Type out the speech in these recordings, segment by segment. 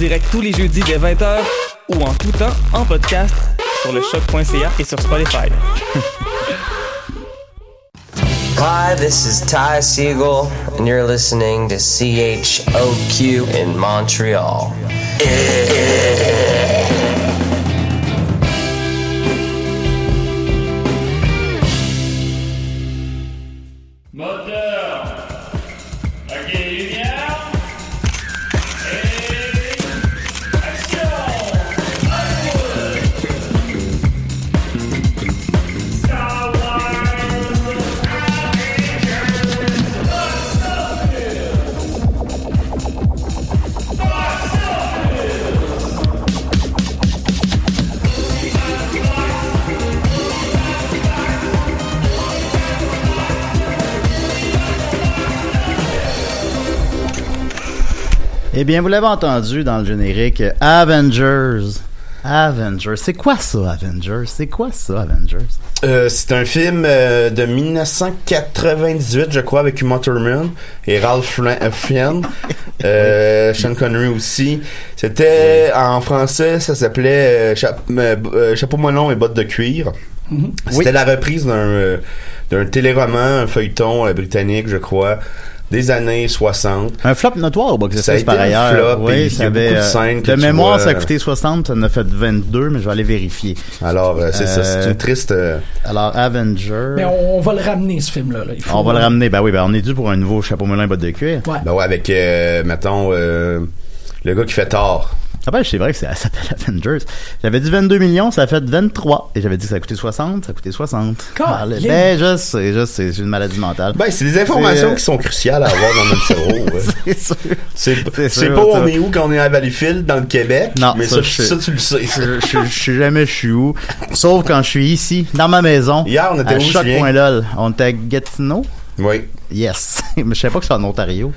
Direct tous les jeudis dès 20h ou en tout temps en podcast sur le choc.ca et sur Spotify. Hi, this is Ty Siegel, and you're listening to CHOQ in Montreal. Bien, vous l'avez entendu dans le générique, Avengers. Avengers. C'est quoi ça, Avengers? C'est quoi ça, Avengers? Euh, c'est un film euh, de 1998, je crois, avec Uma Thurman et Ralph euh, Fiennes, euh, Sean Connery aussi. C'était en français, ça s'appelait Cha- Chapeau melon et bottes de cuir. C'était la reprise d'un téléroman, un feuilleton britannique, je crois, des années 60. Un flop notoire au box office été par un ailleurs. flop, et oui, il y ça a beaucoup avait, de euh, scènes que De tu mémoire, vois, ça a coûté 60, ça en a fait 22, mais je vais aller vérifier. Alors, euh, c'est ça, c'est une triste... euh, Alors, Avengers... Mais on, on va le ramener, ce film-là. là. On va le ramener. Ben oui, ben on est dû pour un nouveau chapeau melon et bottes de cuir. Ouais. Ben ouais, avec, euh, mettons, euh, le gars qui fait tort. Ah ben, c'est vrai que c'est- ça s'appelle Avengers. J'avais dit 22 millions, ça a fait 23. Et j'avais dit que ça a coûté 60, ça a coûté 60. Ah, ben, je sais, je sais, c'est une maladie mentale. Ben, c'est des informations euh, qui sont cruciales à avoir dans notre cerveau. ouais. c'est sûr. C'est pas on est où quand on est à Valleyfield, dans le Québec. Non, mais ça, ça, ça, tu le sais. Je, je, je sais jamais je suis où. Sauf quand je suis ici, dans ma maison. Hier, on était à où, Julien? choc.lol. On était à Gatineau? Oui. Yes. mais je savais pas que c'est en Ontario.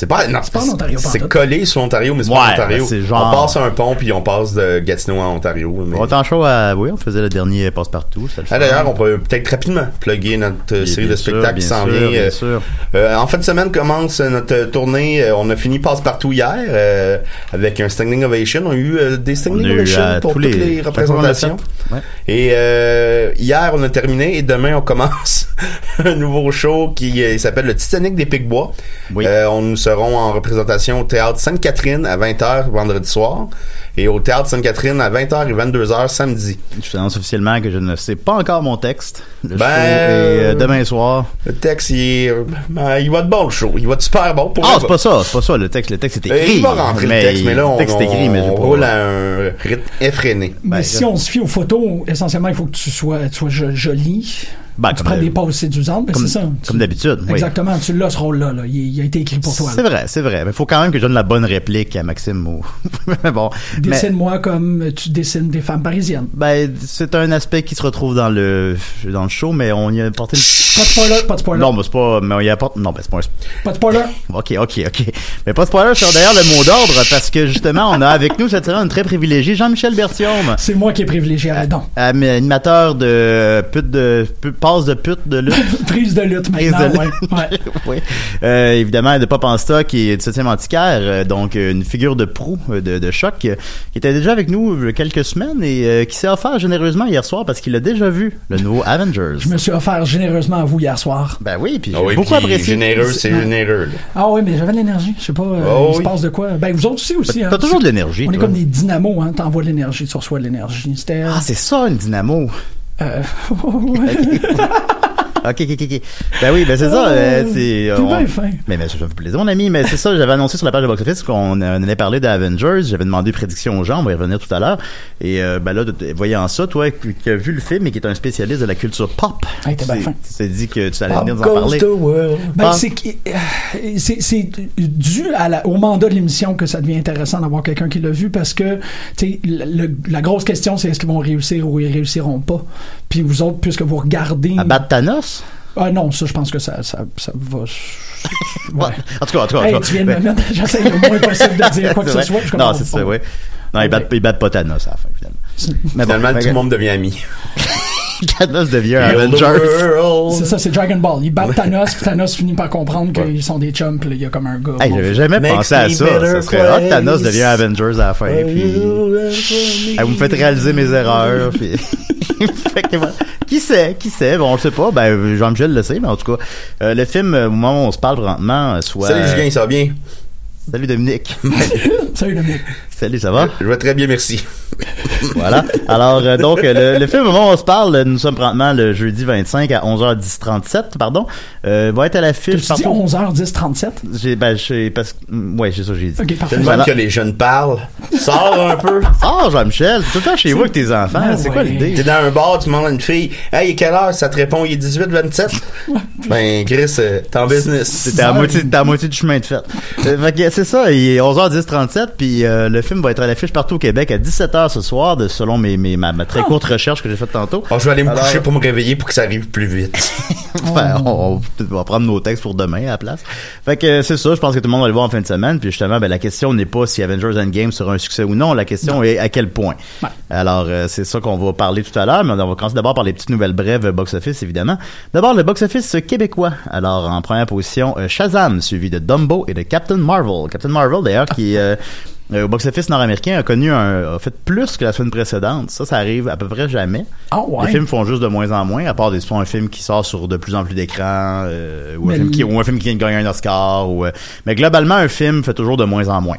C'est pas, non, C'est pas en Ontario, C'est collé sur Ontario, mais c'est pas en Ontario. ben, genre- On passe un pont puis on passe de Gatineau à Ontario. mais- Autant chaud à. Oui, on faisait le dernier passe-partout. Ah. D'ailleurs, on peut peut-être rapidement plugger notre euh, Bien- série bien de sûr, spectacles qui bien s'en sûr, vient. bien euh, sûr. euh, en fin de semaine commence euh, notre tournée. euh, on a fini passe-partout hier euh, avec un standing ovation. On a eu euh, des standing On ovations euh, pour tous toutes les- on représentations. Ouais. Et euh, hier, on a terminé et demain, on commence un nouveau show qui euh, s'appelle le Titanic des Picbois. Oui. Euh, on nous serons en représentation au Théâtre Sainte-Catherine à 20h vendredi soir et au Théâtre Sainte-Catherine à 20h et 22h samedi. Je t'annonce officiellement que je ne sais pas encore mon texte. Le Ben, show est euh, demain soir. Le texte, il, est- ben, il va de bon le show. Il va de super bon. Pour Ah, c'est pas ça, c'est pas ça. Le texte, le texte est Euh, écrit. il va rentrer le texte, mais là, on, texte écrit, mais on roule à un rythme effréné. Mais Ben, si on se fie aux photos, essentiellement, il faut que tu sois, tu sois jo- joli. Ben, tu comme prends des pauses séduisantes, mais comme- c'est ça. comme d'habitude, oui. Exactement, tu l'as ce rôle-là. là. Il, il a été écrit pour toi. C'est vrai, c'est vrai. Mais faut quand même que je donne la bonne réplique à Maxime. Ou... mais bon. Dessine-moi comme tu dessines des femmes parisiennes. Ben, c'est un aspect qui se retrouve dans le dans le show, mais on y a apporté une... Pas de spoiler, pas de spoiler. Non, mais c'est pas... Mais on y apporte... Non, ben c'est pas un... Pas de spoiler. Ok, ok, ok. Mais pas de spoiler sur d'ailleurs le mot d'ordre, parce que justement, on a avec nous cette semaine un très privilégié, Jean-Michel Berthiaume. C'est moi qui est privilégié. Arrête Am- Animateur de pute de... passe de pute de lutte. Prise de lutte Prise maintenant, de ouais. lutte. ouais. oui. Euh, évidemment, de Pop en stock et de 7e antiquaire, euh, donc euh, une figure de proue euh, de, de choc, euh, qui était déjà avec nous il y a quelques semaines et euh, qui s'est offert généreusement hier soir parce qu'il a déjà vu le nouveau Avengers. Je me suis offert généreusement à vous hier soir. Ben oui, puis j'ai oui, beaucoup puis apprécié. Généreux, c'est généreux. là. Ah oui, mais j'avais de l'énergie. Je sais pas, euh, Oh il se passe de quoi. Ben vous autres aussi aussi. T'as hein. toujours de l'énergie, On est comme des dynamos, hein. T'envoies de l'énergie, tu reçois de l'énergie. Ah, c'est ça, une dynamo. euh, ouais. Ok, ok, ok. Ben oui, ben c'est ça. euh, c'est, T'es on- bien fin. Mais, mais ça me fait plaisir, mon ami. Mais c'est ça, j'avais annoncé sur la page de Box Office qu'on euh, allait parler d'Avengers. J'avais demandé prédiction aux gens, on va y revenir tout à l'heure. Et euh, ben là, voyant ça, toi qui as vu le film et qui est un spécialiste de la culture pop, Hey, t'es bien c'est- fin. tu t'es dit que tu allais Pop venir nous en parler. the world. Ben, Ah. c'est, euh, c'est, c'est dû à la- au mandat de l'émission que ça devient intéressant d'avoir quelqu'un qui l'a vu parce que le- le- la grosse question c'est est-ce qu'ils vont réussir ou ils réussiront pas? Puis vous autres, puisque vous regardez. À battre Thanos? Ah non, ça je pense que ça, ça, ça va. Ouais. En tout cas, en tout cas, en Hey, tout cas. tu viens de me mettre. J'essaie le moins possible de dire quoi que ce soit. Non, c'est ça, oui. Non, ils battent, ils battent pas Thanos à la fin, finalement. Mais bon, Finalement, tout le monde devient ami. Thanos devient un Avengers. C'est ça, c'est Dragon Ball. Ils battent Thanos, puis Thanos finit par comprendre qu'ils sont des chums, puis là, il y a comme un gars. Hey, j'avais jamais Makes pensé à ça. Ça serait hot. Thanos devient Avengers à la fin. Puis... Hey, vous me faites réaliser mes erreurs. Puis... Fait que voilà. Qui sait, qui sait, bon, on le sait pas. Ben, Jean-Michel le sait, mais en tout cas, euh, le film, euh, au moment où on se parle présentement, euh, soit. Salut Julien, ça va bien? Salut Dominique. Salut mec. Salut, ça va? Je vais très bien, merci. voilà. Alors, euh, donc, euh, le, le film, au moment où on se parle, euh, nous sommes présentement le jeudi 25 à 11h10-37, pardon, euh, va être à l'affiche Tu dis partout. 11h10, 37? J'ai, ben, j'ai, parce que, mm, ouais, c'est ça que j'ai dit. Ok, parfait. C'est le Voilà. que les jeunes parlent. Sors un peu. Ah, Jean-Michel, tout le temps chez vous avec tes enfants. Ah, c'est quoi l'idée? T'es dans un bar, tu demandes à une fille, hey, quelle heure? Ça te répond, il est 18, 27? ben, Chris, euh, t'es en business. T'es à moitié, t'es à moitié du chemin de fait. Euh, fait que c'est ça, il est 11h10-37, puis euh, le film va être à l'affiche partout au Québec à 17h ce soir, de, selon mes, mes, ma, ma très courte recherche que j'ai faite tantôt. Bon, je vais aller me Alors- coucher pour me réveiller pour que ça arrive plus vite. Enfin, on, va prendre nos textes pour demain à la place. Fait que c'est ça, je pense que tout le monde va le voir en fin de semaine. Puis justement, ben, la question n'est pas si Avengers Endgame sera un succès ou non. La question est à quel point. Ouais. Alors, euh, c'est ça qu'on va parler tout à l'heure. Mais on va commencer d'abord par les petites nouvelles brèves box-office, évidemment. D'abord, le box-office québécois. Alors, en première position, euh, Shazam, suivi de Dumbo et de Captain Marvel. Captain Marvel, d'ailleurs, qui... euh, au box-office nord-américain a connu un, a fait plus que la semaine précédente. Ça, ça arrive à peu près jamais. Ah ouais. Les films font juste de moins en moins, à part des soit un film qui sort sur de plus en plus d'écrans, euh, ou, un Mais film qui, le- ou un film qui vient de gagner un Oscar. Ou, euh, mais globalement, un film fait toujours de moins en moins.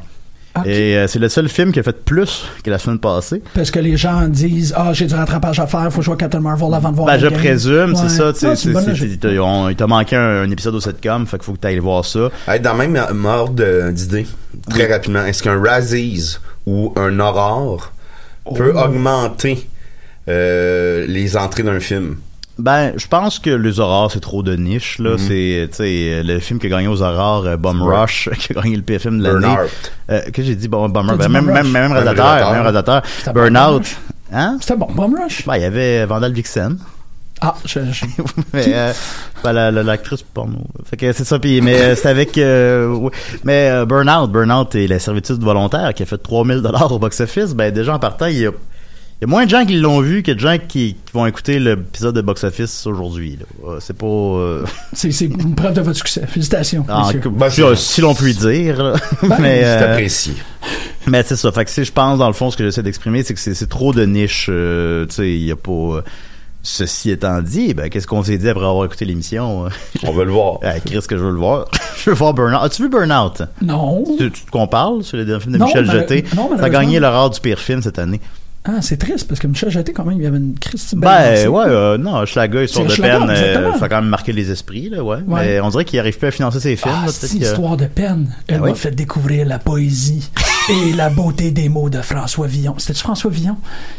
Et euh, c'est le seul film qui a fait plus que la semaine passée. Parce que les gens disent Ah, j'ai du rattrapage à faire, faut vois Captain Marvel avant de voir Ben, je Endgame. présume, c'est Ouais. ça. tu sais, Ah, c'est logique. Il t'a- on- il t'a manqué un, un épisode au sitcom, fait qu'il faut que tu ailles voir ça. Être dans le même ordre de- d'idée, très Oui. rapidement, est-ce qu'un Razzies ou un Aurore Oh. peut augmenter euh, les entrées d'un film? Ben, je pense que les Aurores, c'est trop de niche, là. C'est, tu sais, le film qui a gagné aux Aurores, euh, Bum Ouais. Rush, qui a gagné le pire film de l'année. Burnout. Euh, que j'ai dit, bon, Bum Rush. Ben, même, Bum même, même Même réalisateur, même réalisateur. Bum Burnout. Hein? C'était bon, Bomb Rush. Ben, il y avait Vandal Vixen. Ah, je, je- mais, euh, ben, la- la- l'actrice porno. Fait que c'est ça, puis, mais euh, c'est avec, euh, oui. mais euh, Burnout, Burnout et la servitude volontaire qui a fait 3000 dollars au box-office, ben, déjà en partant, il y a, il y a moins de gens qui l'ont vu que de gens qui, qui vont écouter l'épisode de box-office aujourd'hui, là. Euh, C'est pas, euh, c'est, c'est une preuve de votre succès. Félicitations. messieurs. Ben, si, si l'on peut dire, là. mais, C'est euh, apprécié. mais c'est ça. Fait que c'est, je pense, dans le fond, ce que j'essaie d'exprimer, c'est que c'est, trop de niche. euh, tu sais, il y a pas. ceci étant dit, ben, qu'est-ce qu'on s'est dit après avoir écouté l'émission? On veut le voir. Ah, Chris, que je veux le voir. je veux voir Burnout. As-tu vu Burnout? Non. Tu, tu te qu'on parle sur le dernier film de Non, Michel mal- Jeté? non, Ça a gagné l'horreur du pire film cette année. Ah, c'est triste parce que Michel Jeté, quand même, il y avait une crise. Ben, ouais, euh, non, Schlager, Histoire de C'est Schlager, peine, euh, ça a quand même marqué les esprits, là, ouais. Ouais. Mais on dirait qu'il arrive plus à financer ses films, Ah, là, que- histoire de peine. Elle Ah m'a oui? fait découvrir la poésie. Et la beauté des mots de François Villon. C'était-tu François Villon?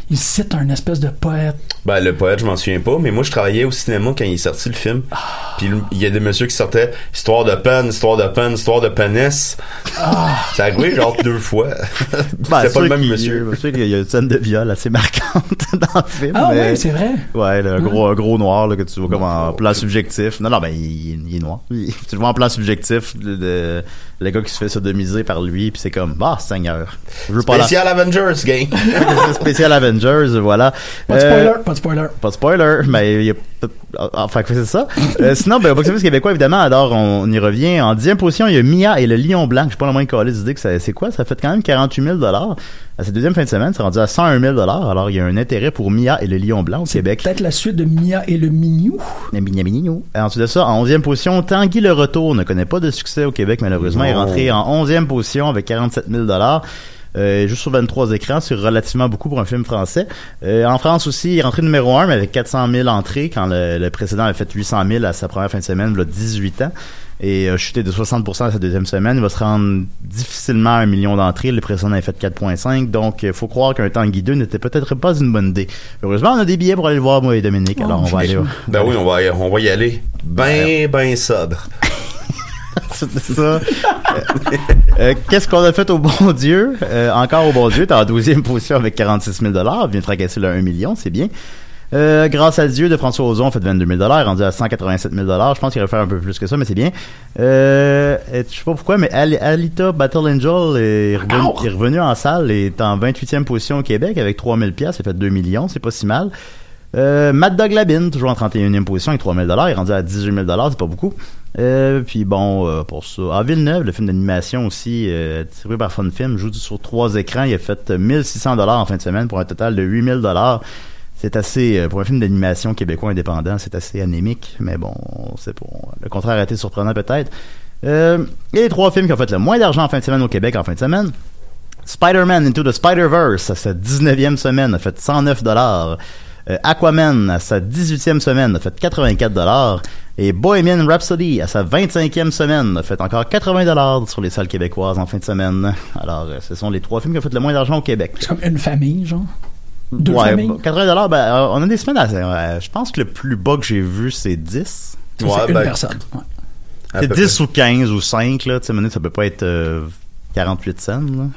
Il cite un espèce de poète. Ben, le poète, je m'en souviens pas, mais moi, je travaillais au cinéma quand il est sorti le film. Ah. Puis il y a des messieurs qui sortaient Histoire de peine, histoire de peine, histoire de pénis. Ah. Ça a joué genre deux fois. Ben, c'est pas le même monsieur. Je sais qu'il y a une scène de viol assez marquante dans le film. Ah mais- ouais, c'est vrai. Ouais, le gros, un gros noir là, que tu vois comme en plan subjectif. Non, non, ben il, il est noir. Il- tu le vois en plan subjectif, de, de- le gars qui se fait sodomiser par lui, puis c'est comme, ah, Seigneur. Je veux pas la- Spécial Avengers, gang. spécial Avengers, voilà. Pas de Euh, spoiler, pas de spoiler. pas de spoiler, mais il y a enfin c'est ça. Euh, sinon, ben, au box-office québécois, évidemment, alors on y revient. En dixième position, il y a Mia et le Lion Blanc. Je sais pas la moindre d'idée que c'est quoi? Ça fait quand même 48 000 À cette deuxième fin de semaine, c'est rendu à 101 000 Alors, il y a un intérêt pour Mia et le Lion Blanc au Québec. Peut-être la suite de Mia et le Minou. Le Mignon Mignon. Ensuite de ça, en onzième position, Tanguy le Retour ne connaît pas de succès au Québec, malheureusement. Il est rentré en onzième position avec 47 000 euh, juste sur 23 écrans, c'est relativement beaucoup pour un film français. Euh, en France aussi, il est rentré numéro 1, mais avec 400 000 entrées, quand le, le précédent avait fait 800 000 à sa première fin de semaine, il a 18 ans. Et a chuté de 60% à sa deuxième semaine. Il va se rendre difficilement à un million d'entrées. Le précédent avait fait 4.5. Donc, il faut croire qu'un Tanguy 2 n'était peut-être pas une bonne idée. Heureusement, on a des billets pour aller le voir, moi et Dominique. Alors, on va aller... Ben oui, on va, y- on va y aller. Ben, ben sobre. De ça, euh, euh, qu'est-ce qu'on a fait au bon Dieu? Euh, encore au bon Dieu, t'es en 12e position avec 46 000 vient de fracasser le 1 million, c'est bien. Euh, grâce à Dieu de François Ozon, fait 22 000 rendu à 187 000 Je pense qu'il aurait fait un peu plus que ça, mais c'est bien. Euh, et je sais pas pourquoi, mais Ali- Alita Battle Angel est revenu, est revenu en salle et est en 28e position au Québec avec 3 000 pièces, fait 2 millions, c'est pas si mal. Euh, Mad Dog Labine, toujours en 31e position avec 3000 il est rendu à 18 000 c'est pas beaucoup. Euh, puis bon, euh, pour ça. À Villeneuve, le film d'animation aussi, euh, tiré par Fun Film, joue sur trois écrans. Il a fait 1600 en fin de semaine pour un total de 8000 C'est assez, euh, pour un film d'animation québécois indépendant, c'est assez anémique. Mais bon, c'est pour le contraire a été surprenant peut-être. Euh, et les trois films qui ont fait le moins d'argent en fin de semaine au Québec en fin de semaine. Spider-Man Into the Spider-Verse, à sa 19e semaine, a fait 109 dollars. Euh, Aquaman, à sa 18e semaine, a fait 84 dollars. Et Bohemian Rhapsody, à sa 25e semaine, a fait encore 80 dollars sur les salles québécoises en fin de semaine. Alors, ce sont les trois films qui ont fait le moins d'argent au Québec. C'est comme une famille, genre? Deux ouais, familles? bah, 80 dollars, ben, euh, on a des semaines assez, euh, je pense que le plus bas que j'ai vu, c'est 10. Ça, c'est une personne. Ouais. C'est 10 ou 15 ou 5, là. Tu sais, à ça peut pas être euh, 48 cents, là.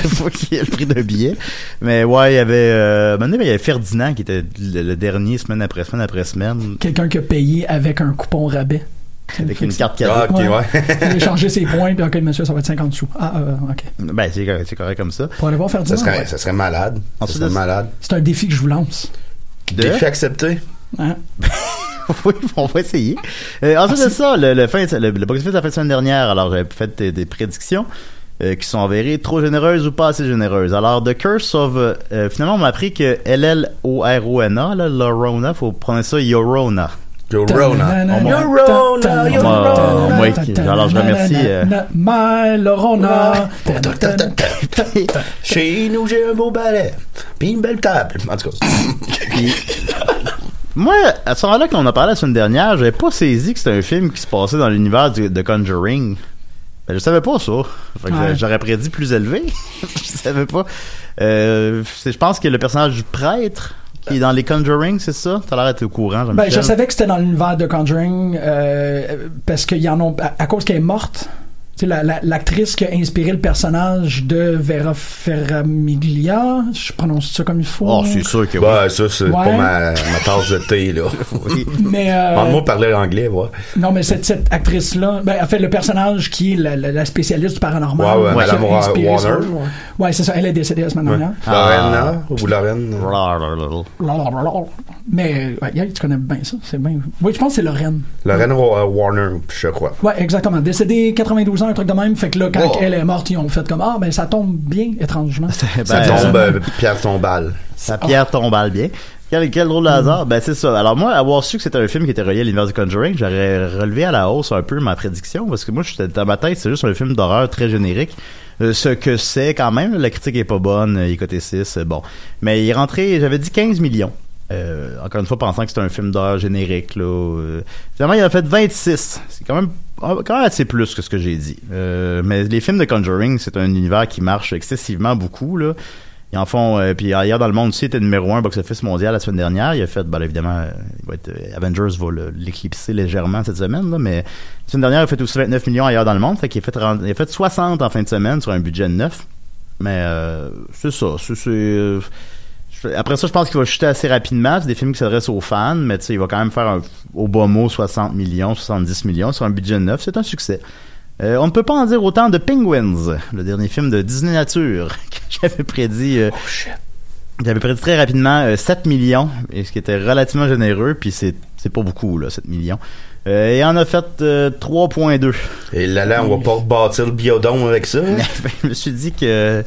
C'est pas qu'il y ait le prix d'un billet. Mais ouais, il y avait, euh, à il y avait Ferdinand qui était le, le dernier semaine après semaine après semaine. Quelqu'un qui a payé avec un coupon rabais. Avec une carte cadeau. Ah, ok, ouais. Il a échangé ses points, puis ok, monsieur, ça va être 50 sous. Ah, euh, ok. Ben, c'est correct, c'est correct comme ça. Pour aller voir Ça Ferdinand. serait, ouais. ça serait malade. Ça serait de- malade. C'est un défi que je vous lance. De- Défi accepté. Hein? oui, on va essayer. Euh, ensuite de ça, le, le, fin, le, le box-office de la fin de semaine dernière, alors j'avais fait des, des prédictions euh, qui sont avérées trop généreuses ou pas assez généreuses. Alors, The Curse of... euh, euh, finalement, on m'a appris que L-L-O-R-O-N-A, là, Lorona, faut prononcer ça Yorona. Moi, qui- alors, je remercie, My Lorona. Chez nous, j'ai un beau balai. Puis une belle table. En tout cas. Moi, à ce moment-là, quand on a parlé la semaine dernière, j'avais pas saisi que c'était un film qui se passait dans l'univers de Conjuring. Ben, je savais pas ça. Fait que Ouais. J'aurais prédit plus élevé. je savais pas. Euh, je pense que le personnage du prêtre qui est dans les Conjuring, c'est ça? T'as l'air d'être au courant, Ben, je savais que c'était dans l'univers de Conjuring euh, parce qu'il y en ont à, à cause qu'elle est morte. Tu sais, la- la- l'actrice qui a inspiré le personnage de Vera Ferramiglia, je prononce ça comme il faut. Oh, c'est sûr que oui. Bah, ça, c'est Ouais. pas ma, ma tasse de thé, là. Mais euh, Parle-moi parler anglais, ouais. non, mais cette, cette actrice-là, ben, en fait, le personnage qui est la, la- la spécialiste du paranormal, Ouais, ouais, Madame Warner. ça. Ouais, c'est ça. Elle est décédée la semaine Ouais. dernière. Lorraine, ou Lorraine? Mais ouais, tu connais bien ça, c'est bien. Oui, je pense que c'est Lorraine. Lorraine Wa- Warner, je crois. Ouais, exactement. Décédée 92 ans, un truc de même. Fait que là, quand Oh. elle est morte, ils ont fait comme Ah, ben ça tombe bien, étrangement. Ben, Ça tombe, euh, Pierre Tombal. Sa pierre tombale bien. Quel, quel drôle de hasard. Ben, c'est ça. Alors, moi, avoir su que c'était un film qui était relié à l'univers du Conjuring, j'aurais relevé à la hausse un peu ma prédiction, parce que moi, j'étais dans ma tête, c'est juste un film d'horreur très générique. Euh, ce que c'est quand même, la critique est pas bonne, euh, il est coté 6, euh, bon. Mais il est rentré, j'avais dit 15 millions. Euh, encore une fois, pensant que c'était un film d'horreur générique, là. euh. finalement, il en a fait 26. C'est quand même quand même assez plus que ce que j'ai dit. Euh, mais les films de Conjuring, c'est un univers qui marche excessivement beaucoup, là. En font, euh, puis ailleurs dans le monde aussi, il était numéro un box-office mondial la semaine dernière. Il a fait, ben, évidemment, euh, il va être, euh, Avengers va l'éclipser légèrement cette semaine, là, mais la semaine dernière, il a fait aussi 29 millions ailleurs dans le monde. Fait qu'il a fait, il a fait 60 en fin de semaine sur un budget de 9. Mais c'est ça. c'est- après ça, je pense qu'il va chuter assez rapidement. C'est des films qui s'adressent aux fans, mais tu sais, il va quand même faire un, au bas mot 60 millions, 70 millions sur un budget de 9. C'est un succès. Euh, on ne peut pas en dire autant de Penguins, le dernier film de Disney Nature que j'avais prédit. euh, j'avais prédit très rapidement euh, 7 millions, et ce qui était relativement généreux, puis c'est c'est pas beaucoup là, 7 millions. Euh, et on a fait euh, 3.2. Et là, là, on va pas bâtir le biodôme avec ça. je me suis dit que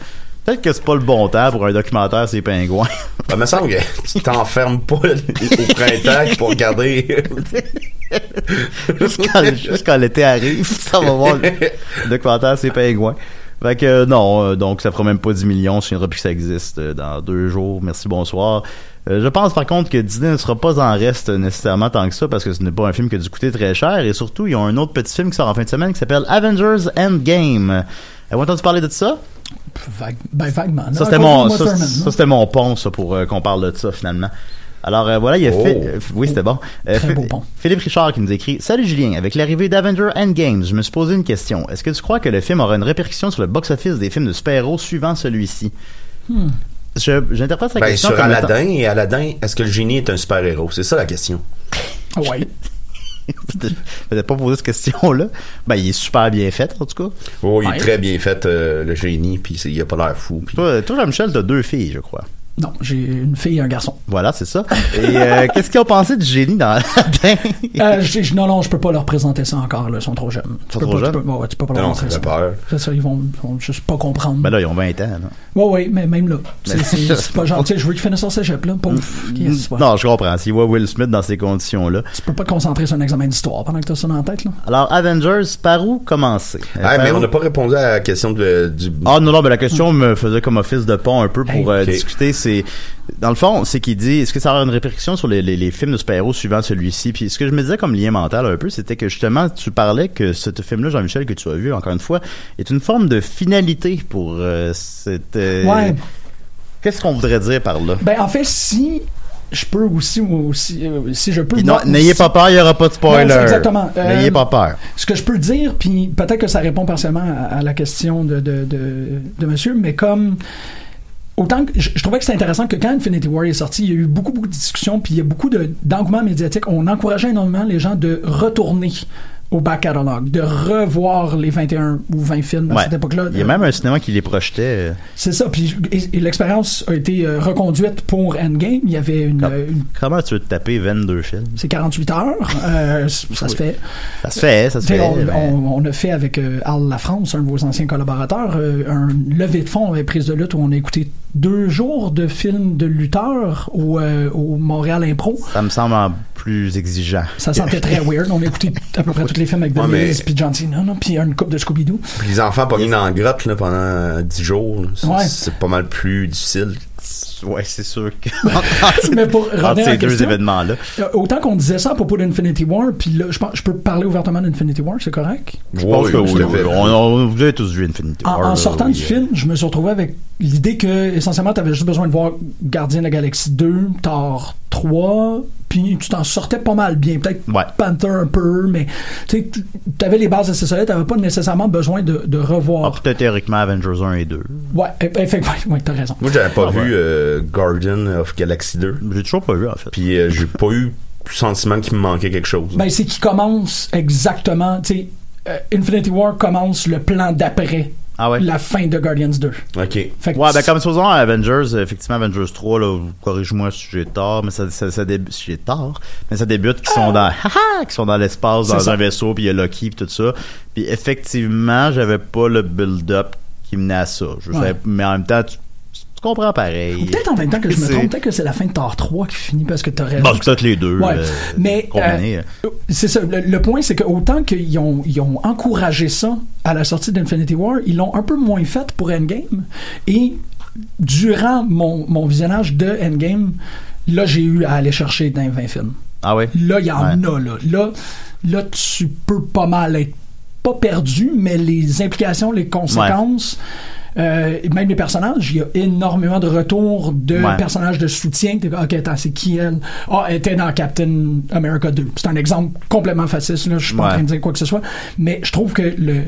peut-être que c'est pas le bon temps pour un documentaire les pingouins. Ça me semble que tu t'enfermes pas au printemps pour regarder. Juste quand, juste quand l'été arrive, ça va voir le documentaire les pingouins. Fait que euh, non, euh, donc ça fera même pas 10 millions, je ne plus que ça existe euh, dans deux jours. Merci, bonsoir. Je pense par contre que Disney ne sera pas en reste nécessairement tant que ça parce que ce n'est pas un film qui a dû coûter très cher et surtout ils ont un autre petit film qui sort en fin de semaine qui s'appelle Avengers Endgame. Avez-vous entendu parler de ça? Vague- ben, vaguement. Ça c'était mon, ça, c'était mon pont ça pour euh, qu'on parle de ça finalement. Alors euh, voilà, il y a Oh. fait, euh, oui c'était bon. Euh, Très beau pont. Philippe Richard qui nous écrit Salut Julien, avec l'arrivée d'Avenger Endgame, je me suis posé une question. Est-ce que tu crois que le film aura une répercussion sur le box-office des films de super-héros suivant celui-ci? Hmm. Je- J'interprète sa Ben, question sur comme étant- Aladdin, et Aladdin, est-ce que le génie est un super-héros? C'est ça la question. Ouais. Je n'avais pas posé cette question-là. Ben, il est super bien fait, en tout cas. Oh, il Ouais. est très bien fait, euh, le génie, puis il a pas l'air fou. puis- Toi, toi Jean-Michel, t'as deux filles, je crois. Non, j'ai une fille et un garçon. Voilà, c'est ça. Et euh, qu'est-ce qu'ils ont pensé du génie dans Aladdin Euh, je- non, non, je peux pas leur présenter ça encore, là, ils sont trop jeunes. Tu sont peux trop pas, jeunes? Tu peux, ouais, tu peux pas leur Non, montrer ça peur. C'est ça, ils vont, ils vont juste pas comprendre. Ben là, ils ont 20 ans. là. Ouais, ouais, mais même là. C'est pas sais, je veux qu'ils finissent son cégep, là. Pouf. Yes, ouais. Non, je comprends. S'il voit Will Smith dans ces conditions-là. Tu peux pas te concentrer sur un examen d'histoire pendant que t'as ça dans la tête, là? Alors, Avengers, par où commencer? Ah, par mais où- on n'a pas répondu à la question de, du. Ah non, non, mais la question me faisait comme office de pont un peu pour euh, discuter. C'est Dans le fond, c'est qu'il dit, est-ce que ça aura une répercussion sur les, les, les films de super-héros suivant celui-ci? Puis ce que je me disais comme lien mental un peu, c'était que justement, tu parlais que ce film-là, Jean-Michel, que tu as vu encore une fois, est une forme de finalité pour euh, cette... euh, Ouais. Qu'est-ce qu'on voudrait dire par là? Ben, en fait, si je peux aussi, aussi euh, si je peux. N'ayez pas peur, il n'y aura pas de spoiler. Non, exactement. Euh, N'ayez pas peur. Ce que je peux dire, puis peut-être que ça répond partiellement à, à la question de, de, de, de monsieur, mais comme. Autant que je, je trouvais que c'était intéressant que quand Infinity War est sorti, il y a eu beaucoup, beaucoup de discussions, puis il y a beaucoup de- d'engouement médiatique. On encourageait énormément les gens de retourner au back catalogue, de revoir les 21 ou 20 films à Ouais. cette époque-là. Il y a même un cinéma qui les projetait. euh, C'est ça, puis et, et l'expérience a été euh, reconduite pour Endgame. Il y avait une, euh, une- Comment tu veux te taper 22 films? c'est 48 heures, euh, ça se fait. Ça se fait, ça se fait. on, mais- on- on a fait avec euh, Al Lafrance, un de vos anciens collaborateurs, euh, un levée de fonds avec prise de lutte où on a écouté deux jours de films de lutteurs au, euh, au Montréal Impro. Ça me semble en plus exigeant. Ça sentait très weird. On a écouté à peu près tous les films avec The Ouais, mais- puis John Cena, puis une coupe de Scooby-Doo. Puis les enfants pas mis dans la grotte là, pendant 10 jours. là. C'est- Ouais. C'est pas mal plus difficile. Ouais, c'est sûr que. Mais pour revenir Entre à la ces deux événements-là. euh, autant qu'on disait ça à propos d'Infinity War, puis là, je, pense, je peux parler ouvertement d'Infinity War, c'est correct? Je pense que oui, oui. On, on- vous avez tous vu Infinity En, War. en là, sortant oui, du euh, film, je me suis retrouvé avec l'idée que essentiellement tu avais juste besoin de voir Gardien de la Galaxie 2, Thor 3, puis tu t'en sortais pas mal bien. Peut-être Ouais. Panther un peu, mais tu avais les bases assez solides, tu pas nécessairement besoin de, de Ah, revoir. peut-être théoriquement Avengers 1 et 2. Ouais, e- effectivement, ouais, t'as raison. Moi, j'avais pas Ah, vu ouais. euh, Guardian of Galaxy 2. J'ai toujours pas vu, en fait. Puis euh, j'ai pas eu le sentiment qu'il me manquait quelque chose. Ben, c'est qu'il commence exactement, tu sais, euh, Infinity War commence le plan d'après Ah ouais? la fin de Guardians 2. ok. Fait que Ouais, ben comme supposons Avengers, effectivement Avengers 3, là, corrige-moi si j'ai tort, mais ça, ça, ça débute, si j'ai tort, mais ça débute qui sont dans, haha, qui sont dans l'espace, dans ça. un vaisseau, puis il y a Loki, puis tout ça. Puis effectivement, j'avais pas le build-up qui menait à ça. Je Ouais. savais- mais en même temps, tu, tu comprends pareil. Peut-être en même temps que je me trompe, peut-être que c'est la fin de Thor 3 qui finit parce que t'as raison. Bon, peut-être les deux. Ouais, euh, mais euh, c'est ça. Le, le point, c'est que autant qu'ils ont, ils ont encouragé ça à la sortie d'Infinity War, ils l'ont un peu moins fait pour Endgame. Et durant mon, mon visionnage de Endgame, là, j'ai eu à aller chercher dans les 20 films. ah ouais? Là, il y en Ouais. a, là. Là, là, tu peux pas mal être pas perdu, mais les implications, les conséquences. Euh, et même les personnages, il y a énormément de retours de Ouais. personnages de soutien. T'es comme, ok, attends, c'est qui elle? Ah, elle était dans Captain America 2. C'est un exemple complètement facile, là. Je suis pas en train de dire quoi que ce soit. Mais je trouve que le,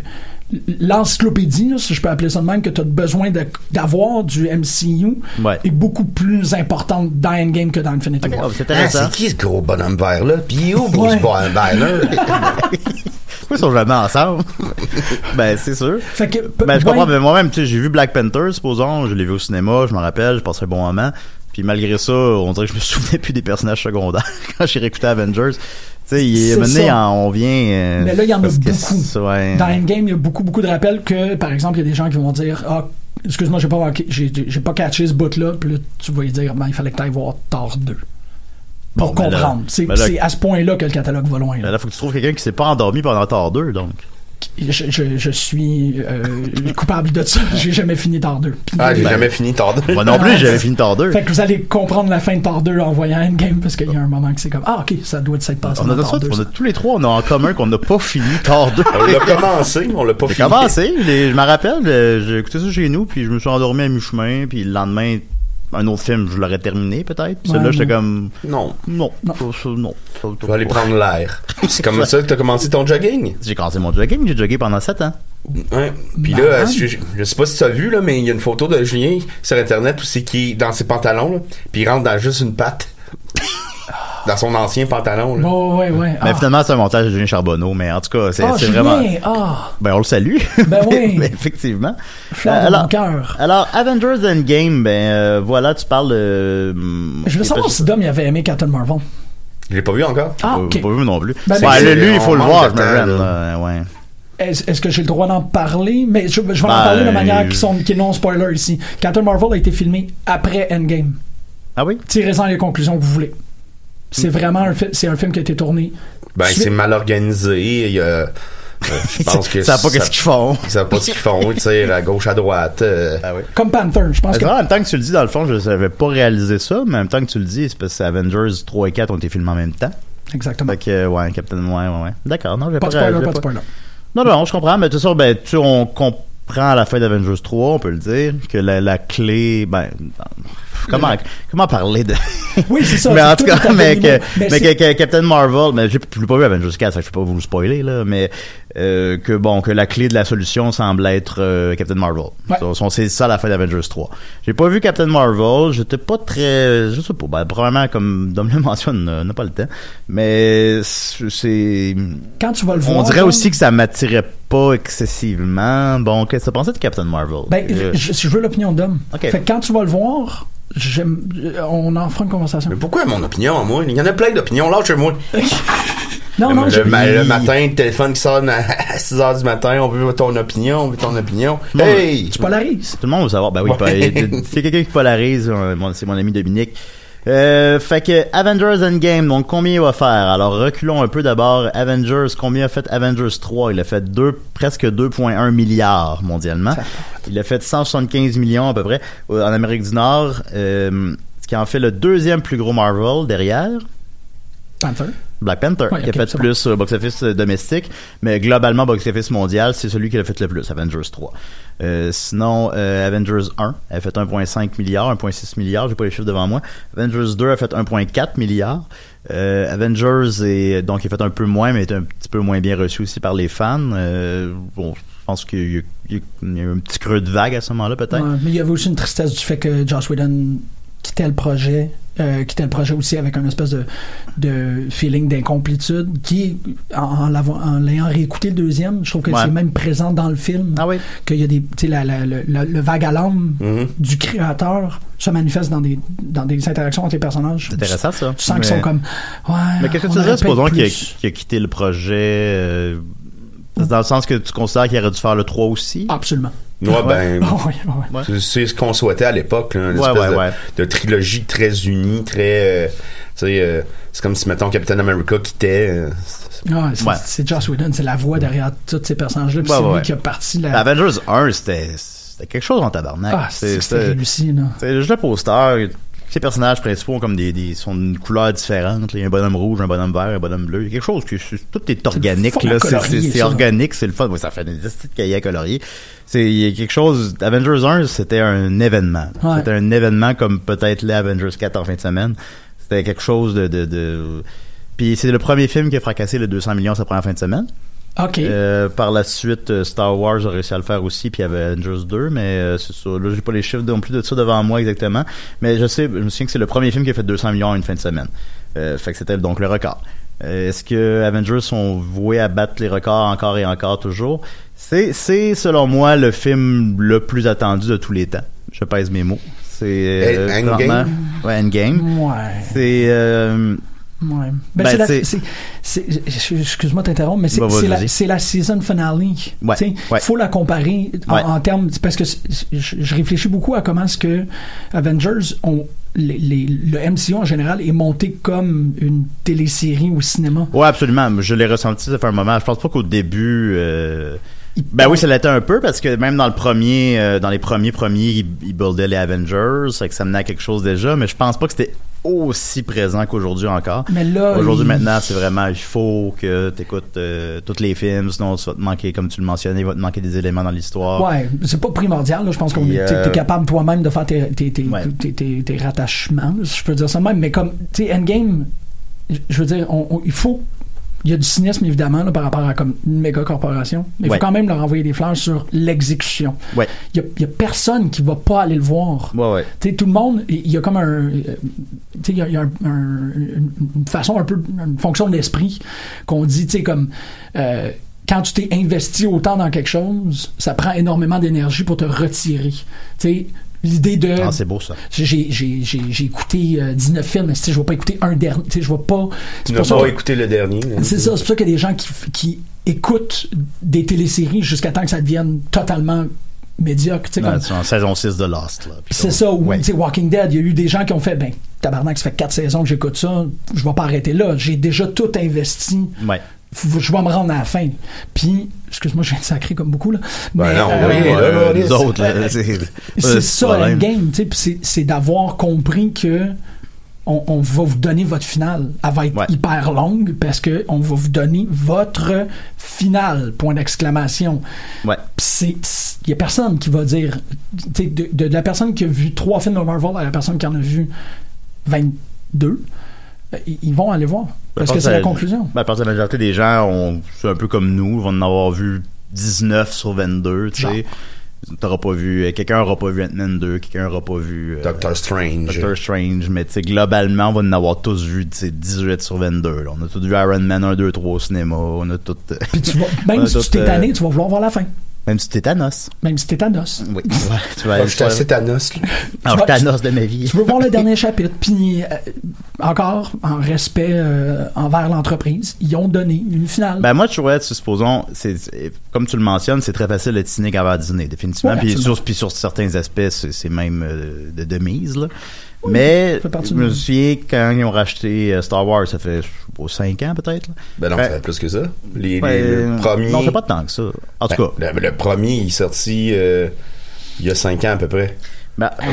l'encyclopédie, là, si je peux appeler ça de même, que tu as besoin de- d'avoir du MCU Ouais. est beaucoup plus importante dans Endgame que dans Infinity War. oh, c'est Ah, c'est qui ce gros bonhomme vert là? Puis où Bruce. Banner? Pourquoi ils sont jamais ensemble? ben, c'est sûr. Fait que, Ben, je comprends, mais moi-même, tu sais, j'ai vu Black Panther, supposons, je l'ai vu au cinéma, je m'en rappelle, je passais un bon moment. Puis malgré ça, on dirait que je me souvenais plus des personnages secondaires quand j'ai réécouté Avengers. Tu sais, il est mené, en- on vient. euh, Mais là, il y en a beaucoup. ouais. Dans Endgame, il y a beaucoup, beaucoup de rappels que, par exemple, il y a des gens qui vont dire Ah, excuse-moi, j'ai pas, j'ai pas catché ce bout-là. Puis là, tu vas lui dire Ben, il fallait que tu ailles voir Thor 2. Pour Bon, comprendre. c'est, à ce point-là que le catalogue va loin. Là. là, faut que tu trouves quelqu'un qui s'est pas endormi pendant Thor 2, donc. Je, je- je suis euh, coupable de ça. J'ai jamais fini Thor 2. Puis- Ah, j'ai Ben, jamais fini Thor 2. Moi non plus, j'avais fini Thor 2. Fait que vous allez comprendre la fin de Thor 2 en voyant Endgame parce qu'il y a un moment que c'est comme Ah, ok, ça doit s'être passé On a, ça, Thor 2. on a tous les trois, on a en commun qu'on n'a pas fini Thor 2. On l'a commencé, on l'a pas fini. commencé, je me rappelle, euh, j'ai écouté ça chez nous, puis je me suis endormi à mi-chemin, puis le lendemain, un autre film, je l'aurais terminé peut-être. Puis Ouais, celui-là, j'étais non. comme, Non. non, Non. ça, non. ça, Tu vas aller prendre l'air. C'est comme ça que t'as commencé ton jogging? J'ai commencé mon jogging, j'ai jogué pendant 7 ans. Ouais. Puis là, je, je, je sais pas si tu as vu, là, mais il y a une photo de Julien sur Internet où c'est qui est dans ses pantalons, là, puis il rentre dans juste une patte. Dans son ancien pantalon, là. Bon, ouais, ouais. Mais Ah. finalement, c'est un montage de Julien Charbonneau, mais en tout cas, c'est Ah, c'est vraiment... Ah, Ben, on le salue. Ben oui. Effectivement. fleur Euh, de alors, mon cœur. alors, Avengers Endgame, ben, euh, voilà, tu parles de... hum, Je veux j'ai savoir si Dom il avait aimé Captain Marvel. Je l'ai pas vu encore. Ah, J'ai ok. pas vu non plus. Ben, Ben, lui, il faut le voir, de je me là, ouais. Est-ce que j'ai le droit d'en parler? Mais je, je vais en Ben, parler de manière qui, sont, qui est non spoiler ici. Captain Marvel a été filmé après Endgame. Ah oui? Tirez-en les conclusions que vous voulez. C'est vraiment un, fi- c'est un film qui a été tourné. Ben, Suite- c'est mal organisé. Il y a, euh, je pense que Ils savent pas qu'est-ce qu'ils font. Ils savent pas ce qu'ils font. Ils tirent à gauche, à droite. euh. Ah oui. Comme Panther, je pense que. En même temps que tu le dis, dans le fond, je savais pas réaliser ça, mais en même temps que tu le dis, c'est parce que Avengers 3 et 4 ont été filmés en même temps. Exactement. Fait que, euh, ouais, Captain, ouais, ouais, ouais. D'accord, non, j'ai Pas pas, de spoiler, réalisé- pas de spoiler. Non, non, je comprends, mais tout ça, ben, tu sais, on comprend à la fin d'Avengers 3, on peut le dire, que la, la clé, ben, comment, comment parler de... Oui, c'est ça. mais en tout cas, mais, à que, mais que, que Captain Marvel, mais j'ai j'ai pas vu Avengers 4, ça, je peux pas vous le spoiler, là, mais, euh, que bon, que la clé de la solution semble être euh, Captain Marvel. Ouais. C'est ça la fin d'Avengers 3. J'ai pas vu Captain Marvel, j'étais pas très, je sais pas, ben, probablement, comme Dom le mentionne, on n'a pas le temps, mais c'est... Quand tu vas le voir. On dirait aussi que ça m'attirait pas excessivement. Bon, qu'est-ce que tu pensais de Captain Marvel? Ben, Euh, je, je veux l'opinion d'Homme. Ok. Fait que quand tu vas le voir, on en fera une conversation. Mais pourquoi mon opinion, moi? Il y en a plein d'opinions. Lâche-moi. Non, non, le, ma- le matin, le téléphone qui sonne à 6 h du matin. On veut ton opinion. On veut ton opinion. Non, Hey! tu polarises. Tout le monde veut savoir. Ben oui, Ouais. c'est quelqu'un qui polarise. euh, C'est mon ami Dominique. Euh, fait que Avengers Endgame, donc combien il va faire? Alors reculons un peu d'abord. Avengers, combien a fait Avengers 3? Il a fait deux, presque 2,1 milliards mondialement. Il a fait 175 millions à peu près en Amérique du Nord. euh, ce qui en fait le deuxième plus gros Marvel derrière. Panther. Black Panther, Ouais, qui a fait plus au box-office euh, domestique, mais globalement, box-office mondial, c'est celui qui a fait le plus, Avengers 3. Euh, sinon, euh, Avengers 1 a fait 1,5 milliard, 1,6 milliard, j'ai pas les chiffres devant moi. Avengers 2 a fait 1,4 milliard. Euh, Avengers est donc il a fait un peu moins, mais est un petit peu moins bien reçu aussi par les fans. Euh, bon, je pense qu'il y, a- y y eu un petit creux de vague à ce moment-là, peut-être. Ouais, mais il y avait aussi une tristesse du fait que Joss Whedon quittait le projet, euh, quittait le projet aussi avec un espèce de, de feeling d'incomplétude qui, en, l'ayant réécouté le deuxième, je trouve que Ouais. c'est même présent dans le film. Ah oui. Qu'il y a des, tu sais, la- la- le, vague à l'âme Mhm. du créateur se manifeste dans des, dans des interactions entre les personnages. C'est intéressant ça. Tu sens qu'ils sont comme, ouais. Mais qu'est-ce que tu dirais, supposons qu'il a, a quitté le projet euh, dans le sens que tu considères qu'il aurait dû faire le 3 aussi? Absolument. Ouais, ben, ouais, ouais, ouais. Ouais. c'est- c'est ce qu'on souhaitait à l'époque, là, une Ouais, espèce ouais, de, ouais. de trilogie très unie, très, euh, tu sais, euh, c'est comme si mettons Captain America quittait. euh, Ah, c'est Ouais. c'est Joss Whedon, c'est la voix derrière tous ces personnages-là. puis Ouais, c'est ouais, lui qui a parti la. Avengers 1, c'était c'était quelque chose en tabarnak. Ah, c'est c'était c'était- réussi, là. c'est juste le poster. Ces personnages principaux ont comme des, des sont d'une couleur différente. là. Il y a un bonhomme rouge, un bonhomme vert, un bonhomme bleu. Il y a quelque chose que tout est organique. C'est- organique, c'est le fun. Ouais, ça fait des petites cahiers à colorier. C'est il y a quelque chose. Avengers 1, c'était un événement. Ouais. C'était un événement comme peut-être les Avengers 4 en fin de semaine. C'était quelque chose de, de, de... Puis c'est le premier film qui a fracassé le 200 millions sa première fin de semaine. Euh, par la suite, euh, Star Wars a réussi à le faire aussi, puis il y avait Avengers 2, mais euh, c'est ça. Là, j'ai pas les chiffres non plus de ça devant moi exactement, mais je sais, je me souviens que c'est le premier film qui a fait 200 millions en une fin de semaine. Euh, fait que c'était donc le record. Euh, Est-ce que Avengers sont voués à battre les records encore et encore toujours? C'est, c'est selon moi le film le plus attendu de tous les temps. Je pèse mes mots. C'est Endgame? Ouais, Endgame. Ouais. C'est euh, Ouais. Ben, Ben, excuse-moi de t'interrompre, mais c'est Bah, vas-y, c'est la, la season finale. Ouais, ouais. faut la comparer en, termes parce que je, réfléchis beaucoup à comment est-ce que Avengers ont les, les- le MCU en général est monté comme une télésérie au cinéma. Ouais, absolument. Je l'ai ressenti, ça fait un moment. Je pense pas qu'au début. euh, Ben oui, ça l'était un peu parce que même dans le premier, euh, dans les premiers premiers, ils il buildaient les Avengers, fait que ça menait à quelque chose déjà. Mais je pense pas que c'était aussi présent qu'aujourd'hui encore. Mais là, Aujourd'hui, il- maintenant, c'est vraiment, il faut que tu écoutes tous les films, sinon ça va te manquer, comme tu le mentionnais, il va te manquer des éléments dans l'histoire. Ouais, c'est pas primordial. là. Je pense qu'on est- euh, t'es capable toi-même de faire tes, tes, tes, Ouais. tes- rattachements, si je peux dire ça même. Mais comme, tu sais, Endgame, je- je veux dire, on- on- il faut. Il y a du cynisme évidemment là, par rapport à comme une méga corporation, mais il Ouais. faut quand même leur envoyer des fleurs sur l'exécution. Ouais. Il y a, personne qui va pas aller le voir. Ouais, tout le monde, il y a comme un, euh, tu sais, il y a, y a un- un- une, une façon un peu, une fonction de l'esprit qu'on dit, tu sais, comme euh, quand tu t'es investi autant dans quelque chose, ça prend énormément d'énergie pour te retirer. Tu sais, l'idée de Ah, c'est beau ça. j'ai j'ai j'ai j'ai écouté euh, 19 films, mais tu sais, je vais pas écouter un dernier, je vais pas. Tu n'as pas écouté le dernier. hein? c'est ça, c'est pour ça qu'il y a des gens qui, qui écoutent des téléséries jusqu'à temps que ça devienne totalement médiocre. Ouais, comme- en saison 6 de Lost. c'est ça, ou ouais. Walking Dead, il y a eu des gens qui ont fait, ben, tabarnak, ça fait quatre saisons que j'écoute ça, je vais pas arrêter là, j'ai déjà tout investi, Ouais. Je vais me rendre à la fin. Puis, excuse-moi, je viens de sacrer comme beaucoup, là. Ben Mais, non, euh, oui, euh, là, nous autres, là, c'est ça, le. Endgame, tu sais, c'est- d'avoir compris que on, on va vous donner votre finale. Elle va être Ouais. hyper longue parce que on va vous donner votre finale, point d'exclamation. Ouais. Il y a personne qui va dire tu sais, de, de, de la personne qui a vu trois films de Marvel à la personne qui en a vu 22 ben, ils vont aller voir parce Je que pense c'est la que- conclusion Ben, que la majorité des gens ont, c'est un peu comme nous, vont en avoir vu 19 sur 22, tu sais. T'auras pas vu, euh, quelqu'un aura pas vu Ant-Man 2, quelqu'un aura pas vu euh, Doctor Strange. Doctor Strange, mais tu sais, globalement, on va en avoir tous vu, tu sais, 18 sur 22, là. On a tous vu Iron Man 1, 2, 3 au cinéma, on a tout, euh, puis tu vas, même si tu t'es euh, tanné tu vas vouloir voir la fin même si t'es Thanos. même si t'es Thanos Oui, tu vas, tu vas, je suis assez Thanos. Alors, Thanos de ma vie. tu veux voir le dernier chapitre puis euh, encore en respect euh, envers l'entreprise ils ont donné une finale Ben moi, je trouvais, supposons, c'est comme tu le mentionnes, c'est très facile d'être cynique envers Disney, définitivement. Puis, sur, puis sur certains aspects, c'est c'est même euh, de, de mise. Là. Mais ça fait partie je me souviens quand ils ont racheté euh, Star Wars, ça fait je sais pas, 5 ans peut-être. Ben non, ça fait plus que ça. Les, les- Ouais, le premier. Non, c'est pas tant que ça. En tout cas, Ben, le, le premier, il est sorti euh, il y a 5 ans à peu près. ben, Ah,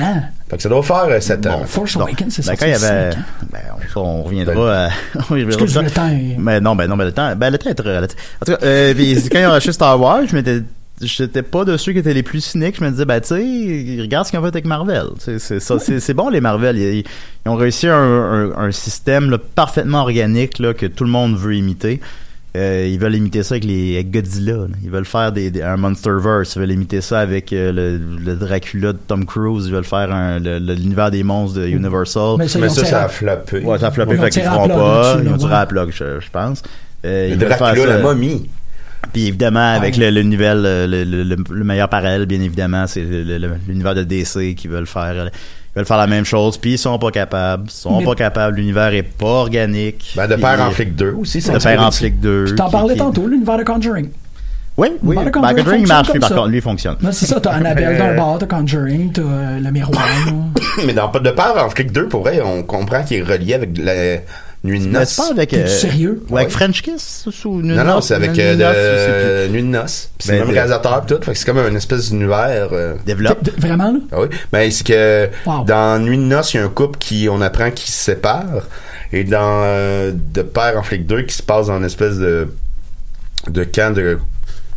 Fait que ça doit faire 7 ans. Bon, Force. Awakens c'est ben, sorti quand il y avait, ben, on, on reviendra à, on reviendra Excuse, ça. le temps Mais non, ben non, ben le temps, ben le temps est très relatif. En tout cas, euh, puis quand ils ont racheté Star Wars, je m'étais, j'étais pas de ceux qui étaient les plus cyniques. Je me disais, ben tu sais, regarde ce qu'ils ont fait avec Marvel. C'est ça, c'est c'est bon les Marvel. Ils, ils ont réussi un, un, un système là, parfaitement organique là, que tout le monde veut imiter. Euh, ils veulent imiter ça avec les avec Godzilla. là. Ils veulent faire des, des- un MonsterVerse. Ils veulent imiter ça avec euh, le, le Dracula de Tom Cruise. Ils veulent faire l'univers des monstres de Universal. Mais ça, Mais ça, a flappé. Ouais, ça a floppé, fait qu'ils feront pas. Ils ont tiré à plug, je, je pense. Euh, ils veulent faire Dracula, ça. la momie. Puis évidemment, avec Ouais. le, le nouvel, euh, le, le, le- le meilleur parallèle, bien évidemment, c'est le- le- le- l'univers de DC qui veulent faire. euh, Ils veulent faire la même chose, puis ils sont pas capables. Ils sont Mais- pas capables. L'univers est pas organique. Ben, de père en flic 2 aussi, c'est De père en flic 2. Puis t'en parlais qui- tantôt, l'univers de Conjuring. Oui, oui. Bah, le Ben, Conjuring Conjuring, marche, lui, par contre, lui, il fonctionne. Ouais, c'est ça, t'as Annabelle d'un bord, t'as Conjuring, t'as euh, le miroir. Mais dans de père en flic 2, pour vrai, on comprend qu'il est relié avec la Nuit de noces. c'est pas avec. Euh, sérieux? Ouais, avec. French Kiss ou Nuit de Non, non, c'est avec Nuit de euh, Noces, je sais de... Nuit de noces. Puis c'est Ben, le même réalisateur pis tout. Fait que c'est comme une espèce d'univers. euh. Développe. De- Vraiment, là? Ah oui. Ben, c'est que Wow. dans Nuit de noces, il y a un couple qui, on apprend qu'ils se séparent. Et dans euh, De Père en flic 2, qui se passe dans une espèce de, de camp de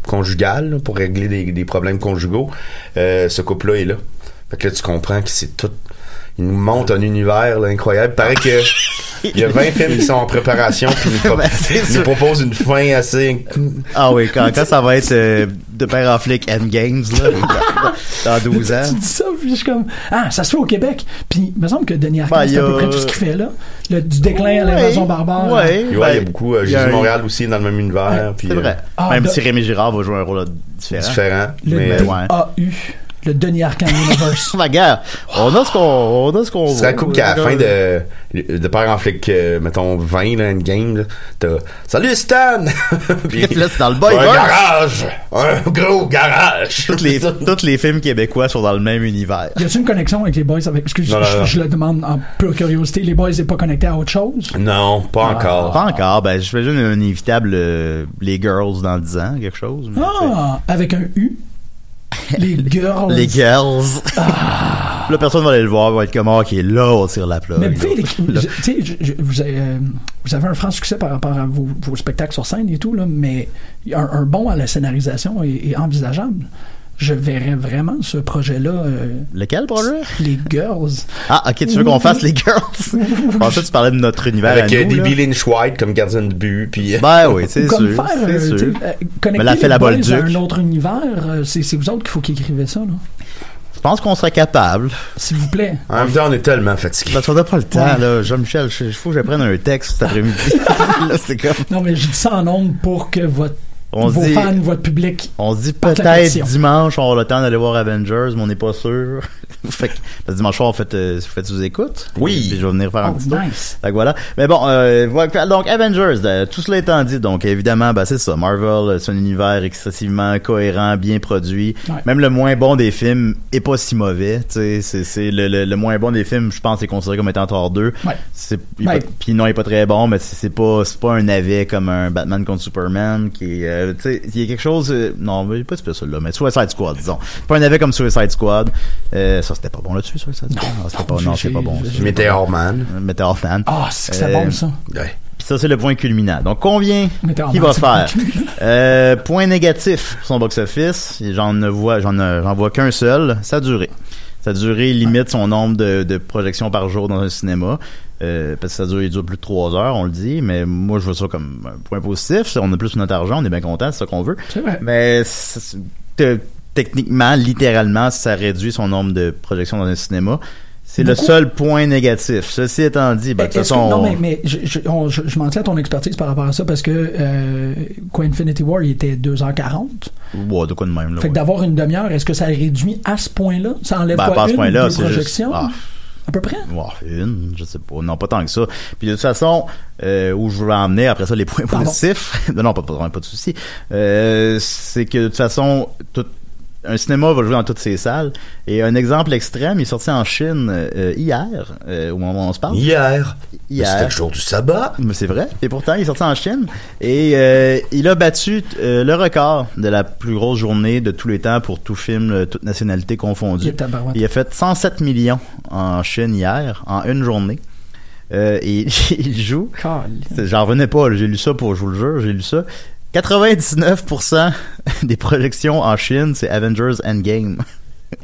conjugal, là, pour régler des, des problèmes conjugaux, euh, ce couple-là est là. Fait que là, tu comprends que c'est tout. Il nous montre un univers là, incroyable. Paraît que il y a 20 films qui sont en préparation puis nous, pro- Ben, nous propose une fin assez Ah oui, quand, quand ça va être euh, de père en flic Endgames, là, dans 12 ans. Tu dis ça, puis je suis comme, ah, ça se fait au Québec. Puis, il me semble que Denis Arcand, Ben, c'est à peu a- près tout ce qu'il fait, là. Le, du déclin à Ouais, l'invasion barbare. Ouais, Ouais, il y ben, a beaucoup. Euh, il y a Jésus un- Montréal aussi dans le même univers. puis, C'est euh, vrai. Ah, Même de- si Rémi Girard va jouer un rôle différent. différent. Le mais ouais. Le Denis Arcand Universe. Ma guerre, on a ce qu'on, on a ce qu'on vaut. cool qu'à la fin de, de Père en flic, euh, mettons 20, là, une game, là, t'as Salut Stan! Puis Là, c'est dans le un boy garage! Un gros garage! Toutes les, tous les films québécois sont dans le même univers. Y a-tu une connexion avec les boys? Avec, non, je, non. je le demande en pure curiosité, les boys n'est pas connecté à autre chose? Non, pas encore. Pas encore, ben, je fais juste un inévitable, euh, les girls dans 10 ans, quelque chose. mais, Ah, avec un U? Les girls. Les girls. Là, personne va aller le voir, va être comme, ah, ok, là, on tire la plug. Mais vous, les- vous- tu sais, je- je- vous, avez, euh, vous avez un franc succès par rapport à vos, vos spectacles sur scène et tout, là, mais un, un bon à la scénarisation est, est envisageable. Je verrais vraiment ce projet-là. euh, Lequel, projet? les girls. Ah, ok, tu veux qu'on fasse les girls? Je pensais que tu parlais de notre univers Avec à euh, nous. D.B. Lynch White comme gardien de but, puis... euh, Ben oui, c'est sûr. faire, c'est euh, sûr. connecter Mais la fait les la boys Bolduc. à un autre univers, euh, c'est vous autres qu'il faut qu'ils écrivez ça, là. Je pense qu'on serait capable. S'il vous plaît. En même temps, on est tellement fatigué. Parce qu'on n'a pas le temps, Ouais. là. Jean-Michel, il faut que je prenne un texte cet après-midi. c'est comme. Non, mais je dis ça en ondes pour que votre, On se vos dit- fans, votre public. On se dit peut-être dimanche, on aura le temps d'aller voir Avengers, mais on n'est pas sûr. fait que, parce que dimanche soir, on fait, euh, vous faites sous écoute. Oui. Puis je vais venir faire un Oh, petit tour. nice. Fait que voilà. Mais bon, euh, donc Avengers, euh, tout cela étant dit, donc évidemment, ben, c'est ça. Marvel, euh, c'est un univers excessivement cohérent, bien produit. Ouais. Même le moins bon des films est pas si mauvais. C'est, c'est le, le, le moins bon des films, je pense, est considéré comme étant Thor 2. Ouais. C'est, il est Ouais. pas- puis non, il est pas très bon, mais c'est, c'est pas, c'est pas un navet comme un Batman contre Superman qui est, euh, tu sais, il y a quelque chose, euh, non, mais pas spécial là, mais Suicide Squad, disons. Pas un navet comme Suicide Squad. Euh, ça, c'était pas bon là-dessus, Suicide Squad? Non, c'était pas, non, c'est pas bon. ça. Meteor Man. Euh, Meteor Man. Ah, c'est que c'est Euh, bon, ça. Ouais. Puis ça, c'est le point culminant. Donc, combien Meteor qui Man, va faire? point. Euh, point négatif pour son box-office. J'en ne vois, j'en, euh, j'en vois qu'un seul. Sa durée. Sa durée limite son nombre de, de projections par jour dans un cinéma. Euh, parce que il dure plus de trois heures, on le dit. Mais moi, je vois ça comme un point positif. On a plus notre argent, on est bien content, c'est ça qu'on veut. Vrai. Mais techniquement, littéralement, ça réduit son nombre de projections dans un cinéma. C'est le seul point négatif. Ceci étant dit, ben, de toute que- façon, non, mais, mais je, je, on- je, je m'en tiens à ton expertise par rapport à ça parce que euh, quoi Infinity War, il était 2h40. ouais, de quoi de même. Là, fait que d'avoir une demi-heure, est-ce que ça réduit à ce point-là? Ça enlève Ben, quoi, pas à ce point-là, deux juste- projections? ah. À peu près? Ouais, une, je sais pas. Non, pas tant que ça. Puis de toute façon, euh, où je veux emmener après ça les points Pardon. positifs. non, non, pas, pas, pas de souci. Euh, c'est que de toute façon, tout, un cinéma va jouer dans toutes ses salles. Et un exemple extrême, il est sorti en Chine euh, hier, euh, au moment où on se parle. Hier. Hier. C'était le jour du sabbat. Mais c'est vrai. Et pourtant, il est sorti en Chine. Et euh, il a battu euh, le record de la plus grosse journée de tous les temps pour tout film, toute nationalité confondue. Il a fait 107 millions en Chine hier, en une journée. Euh, et il joue. J'en revenais pas. J'ai lu ça pour, je vous le jure, j'ai lu ça. 99% des projections en Chine, c'est Avengers Endgame.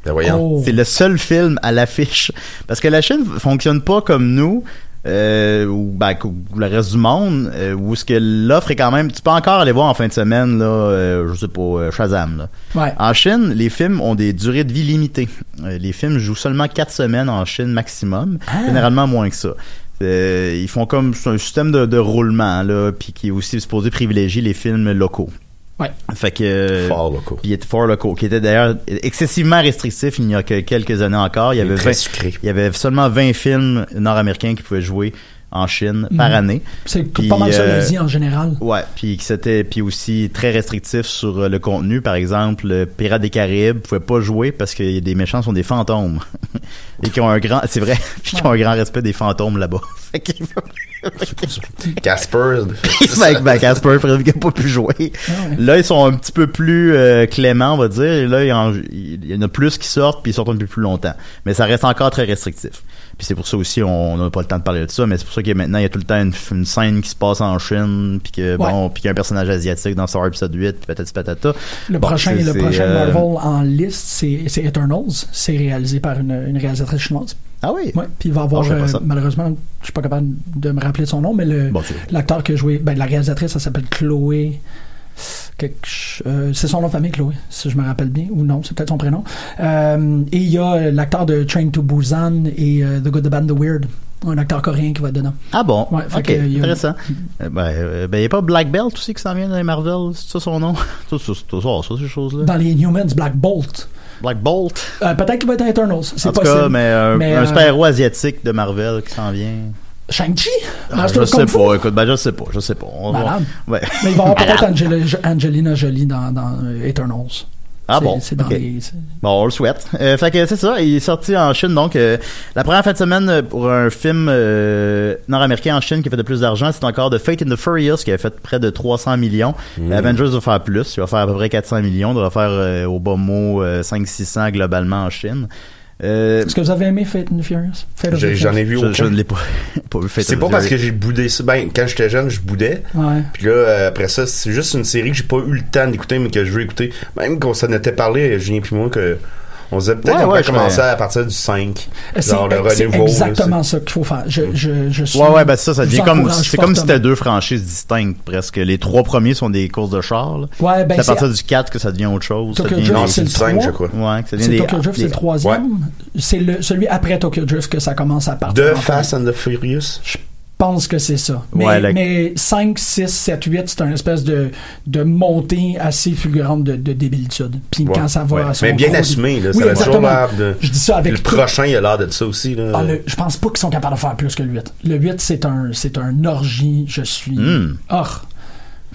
Ben voyons. Oh. C'est le seul film à l'affiche. Parce que la Chine fonctionne pas comme nous, euh, ou, ben, ou le reste du monde, euh, où ce que l'offre est quand même. Tu peux encore aller voir en fin de semaine, là, euh, je sais pas, euh, Shazam. Là. Ouais. En Chine, les films ont des durées de vie limitées. Euh, les films jouent seulement 4 semaines en Chine maximum, Ah. généralement moins que ça. Euh, ils font comme c'est un système de, de roulement là, puis qui est aussi supposé privilégier les films locaux. Ouais. Fait que euh, Fort locaux. puis il était fort locaux, qui était d'ailleurs excessivement restrictif il n'y a que quelques années encore. Il y Il est avait très 20 sucré. il y avait seulement 20 films nord-américains qui pouvaient jouer en Chine par Mhm. année. C'est pas mal ça euh, l'Asie en général. Ouais, puis c'était puis aussi très restrictif sur euh, le contenu. Par exemple, le Pirates des Caraïbes pouvait pas jouer parce que des méchants sont des fantômes et qui ont un grand, c'est vrai, puis qui ont un grand respect des fantômes là-bas. Casper. ben, ben, Casper il n'a pas pu jouer. Là, ils sont un petit peu plus euh, cléments, on va dire. Et là, il y, en, il y en a plus qui sortent, puis ils sortent un peu plus longtemps. Mais ça reste encore très restrictif. Puis c'est pour ça aussi, on n'a pas le temps de parler de ça, mais c'est pour ça que maintenant, il y a tout le temps une, une scène qui se passe en Chine, puis que, bon, puis qu'il y a un personnage asiatique dans Star Wars épisode 8, puis patati patata. Le Bon, prochain, le prochain euh, Marvel en liste, c'est Eternals. C'est réalisé par une, une réalisatrice chinoise. Ah oui? Ouais, puis il va avoir, Ah, euh, ça. malheureusement, je suis pas capable de me rappeler de son nom, mais Bon, l'acteur qui a joué, ben, la réalisatrice, elle s'appelle Chloé. Quelque euh, c'est son nom de famille, Chloé, si je me rappelle bien, ou non, c'est peut-être son prénom. Euh, et il y a euh, l'acteur de Train to Busan et euh, The Good, The Bad, The Weird, un acteur coréen qui va être dedans. Ah bon? Ouais, ok, que, il a- intéressant. Euh, ben, ben, il n'y a pas Black Belt aussi qui s'en vient dans les Marvel, c'est ça son nom? tout ça, tout ça, ça, ces choses-là. Dans les Humans, Black Bolt. Black Bolt? Euh, peut-être qu'il va être dans Eternals, c'est En tout possible. cas, mais un, Mais, un euh, super-héros asiatique de Marvel qui s'en vient. Shang-Chi? Ah, je sais pas, écoute, ben je sais pas, je sais pas. On va- Malade. Ouais. Mais il va y avoir peut-être Angelina Jolie dans, dans Eternals. Ah bon? C'est les- Bon, on le souhaite. Euh, fait que c'est ça, il est sorti en Chine, donc euh, la première fin de semaine euh, pour un film euh, nord-américain en Chine qui a fait de plus d'argent, c'est encore The Fate in the Furious qui a fait près de 300 millions. Mm. Avengers va faire plus, il va faire à peu près 400 millions, il va faire euh, au bas mot euh, 500-600 globalement en Chine. Euh, Est-ce que vous avez aimé Fate and the Furious? J'en ai vu je, aucun. je ne l'ai pas, pas vu Fate C'est pas parce que j'ai boudé ça. Ben, quand j'étais jeune, je boudais. Ouais. Puis là, euh, après ça, c'est juste une série que j'ai pas eu le temps d'écouter, mais que je veux écouter. Même qu'on s'en était parlé, Julien puis moi, que on disait peut-être Ouais, qu'on ouais, je commencer à partir du 5. C'est Genre le c'est là, exactement ça qu'il faut faire. Je, je, je suis, Ouais, ouais, ben ça, ça je devient comme, c'est comme si c'était deux franchises distinctes, presque. Les trois premiers sont des courses de char, là. Ouais, ben, c'est à partir du 4 que ça devient autre chose. Tokyo devient Drift, c'est le du 5, 3. je crois. Ouais, que ça devient C'est des- Tokyo Drift, c'est le troisième. C'est le, celui après Tokyo Drift que ça commence à partir. De Fast and the Furious? Je pense que c'est ça. Mais, Ouais, la- mais 5, 6, 7, 8, c'est un espèce de, de montée assez fulgurante de, de débilitude. Puis Ouais, quand ça va ouais. à son Mais bien gros- assumé, là. Oui, ça a toujours l'air de. Je dis ça avec Le tout- prochain, il a l'air de ça aussi, là. Ah, le- je pense pas qu'ils sont capables de faire plus que le 8. Le 8, c'est un, c'est un orgie. Je suis. Or.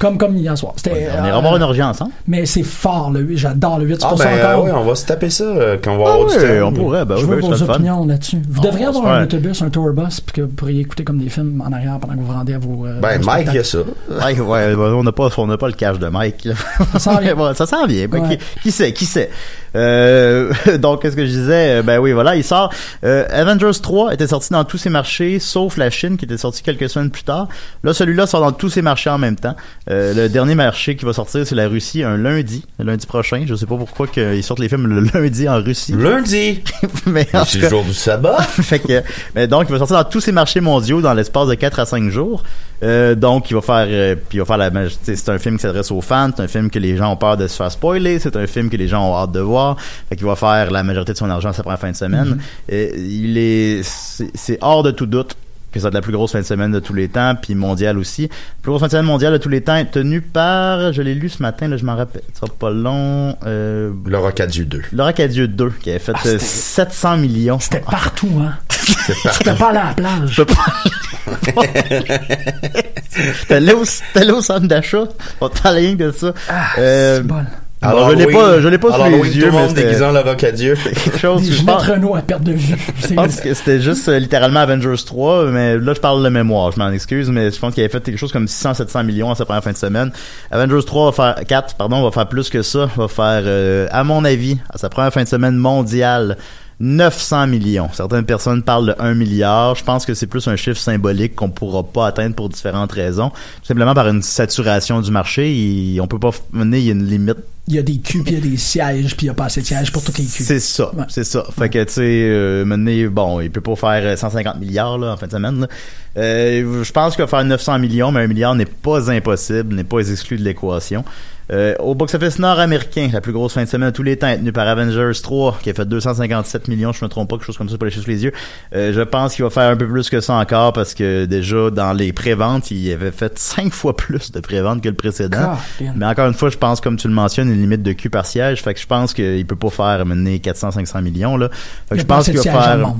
Comme, comme hier soir. C'était, On euh, ira voir une orgie ensemble. Mais c'est fort, le 8. J'adore le 8. C'est Ah, pour ben, ça euh, encore. ouais, on va se taper ça euh, quand on va Ah avoir du ouais, temps. on pourrait, ben je oui, veux ben, vos opinions là-dessus. Vous Ah, devriez avoir un autobus, un tour bus, puis que vous pourriez écouter comme des films en arrière pendant que vous vous rendez à vos. euh, Ben, Mike, il y a ça. Ouais, ouais, ouais, on n'a pas, on n'a pas le cash de Mike. Ça s'en vient. Ça s'en vient. Ben, qui sait, qui sait? Euh, donc, qu'est-ce que je disais? Euh, Ben oui, voilà, il sort. Euh, Avengers 3 était sorti dans tous ses marchés, sauf la Chine, qui était sorti quelques semaines plus tard. Là, celui-là sort dans tous ses marchés en même temps. Euh, le dernier marché qui va sortir, c'est la Russie, un lundi, lundi prochain. Je sais pas pourquoi qu'ils sortent les films le lundi en Russie. Lundi! mais C'est le jour du sabbat. fait que, mais donc, il va sortir dans tous ces marchés mondiaux dans l'espace de 4 à 5 jours. Donc, il va faire, puis il va faire la, c'est un film qui s'adresse aux fans, c'est un film que les gens ont peur de se faire spoiler, c'est un film que les gens ont hâte de voir. Fait qu'il va faire la majorité de son argent sa première fin de semaine. Et il est, c'est c'est hors de tout doute que ça va être la plus grosse fin de semaine de tous les temps, puis mondiale aussi. La plus grosse fin de semaine mondiale de tous les temps est tenue par, je l'ai lu ce matin, là, je m'en rappelle, ça sera pas long, euh, Le Rocadieu 2. Laura Cadieux 2, qui avait fait Ah, euh, c'était- 700 millions. C'était partout, hein. Peux pas à la plage. Allé au, au centre d'achat. On te parle rien que de ça. Euh, c'est bon. Bon, je l'ai pas, je l'ai pas sous Alors, les oui, yeux, tout le mais monde c'était déguisé en quelque chose Des je pense, Renault à perte de vue. je pense que c'était juste euh, littéralement Avengers 3, mais là je parle de mémoire, je m'en excuse, mais je pense qu'il avait fait quelque chose comme 600-700 millions à sa première fin de semaine. Avengers 3 va faire 4, pardon, va faire plus que ça, va faire, euh, à mon avis, à sa première fin de semaine mondiale, 900 millions. Certaines personnes parlent de 1 milliard. Je pense que c'est plus un chiffre symbolique qu'on pourra pas atteindre pour différentes raisons. Tout simplement par une saturation du marché. Il- on peut pas mener, il y a une limite Il y a des culs, puis il y a des sièges, puis il n'y a pas assez de sièges pour toutes les culs. c'est ça, Ouais. c'est ça. Fait que tu sais, euh, maintenant, bon, il peut pas faire euh, 150 milliards là, en fin de semaine. là. Euh, je pense qu'il va faire 900 millions, mais un milliard n'est pas impossible, n'est pas exclu de l'équation. Euh, au box-office nord-américain, la plus grosse fin de semaine de tous les temps est tenue par Avengers 3, qui a fait 257 millions, je me trompe pas, quelque chose comme ça pour les chiffres sous les yeux. Euh, je pense qu'il va faire un peu plus que ça encore, parce que déjà, dans les préventes, il avait fait 5 fois plus de préventes que le précédent. God damn. Mais encore une fois, je pense, comme tu le mentionnes, une limite de cul par siège. Fait que je pense qu'il peut pas faire mener 400-500 millions, là. Fait que je pense qu'il va faire.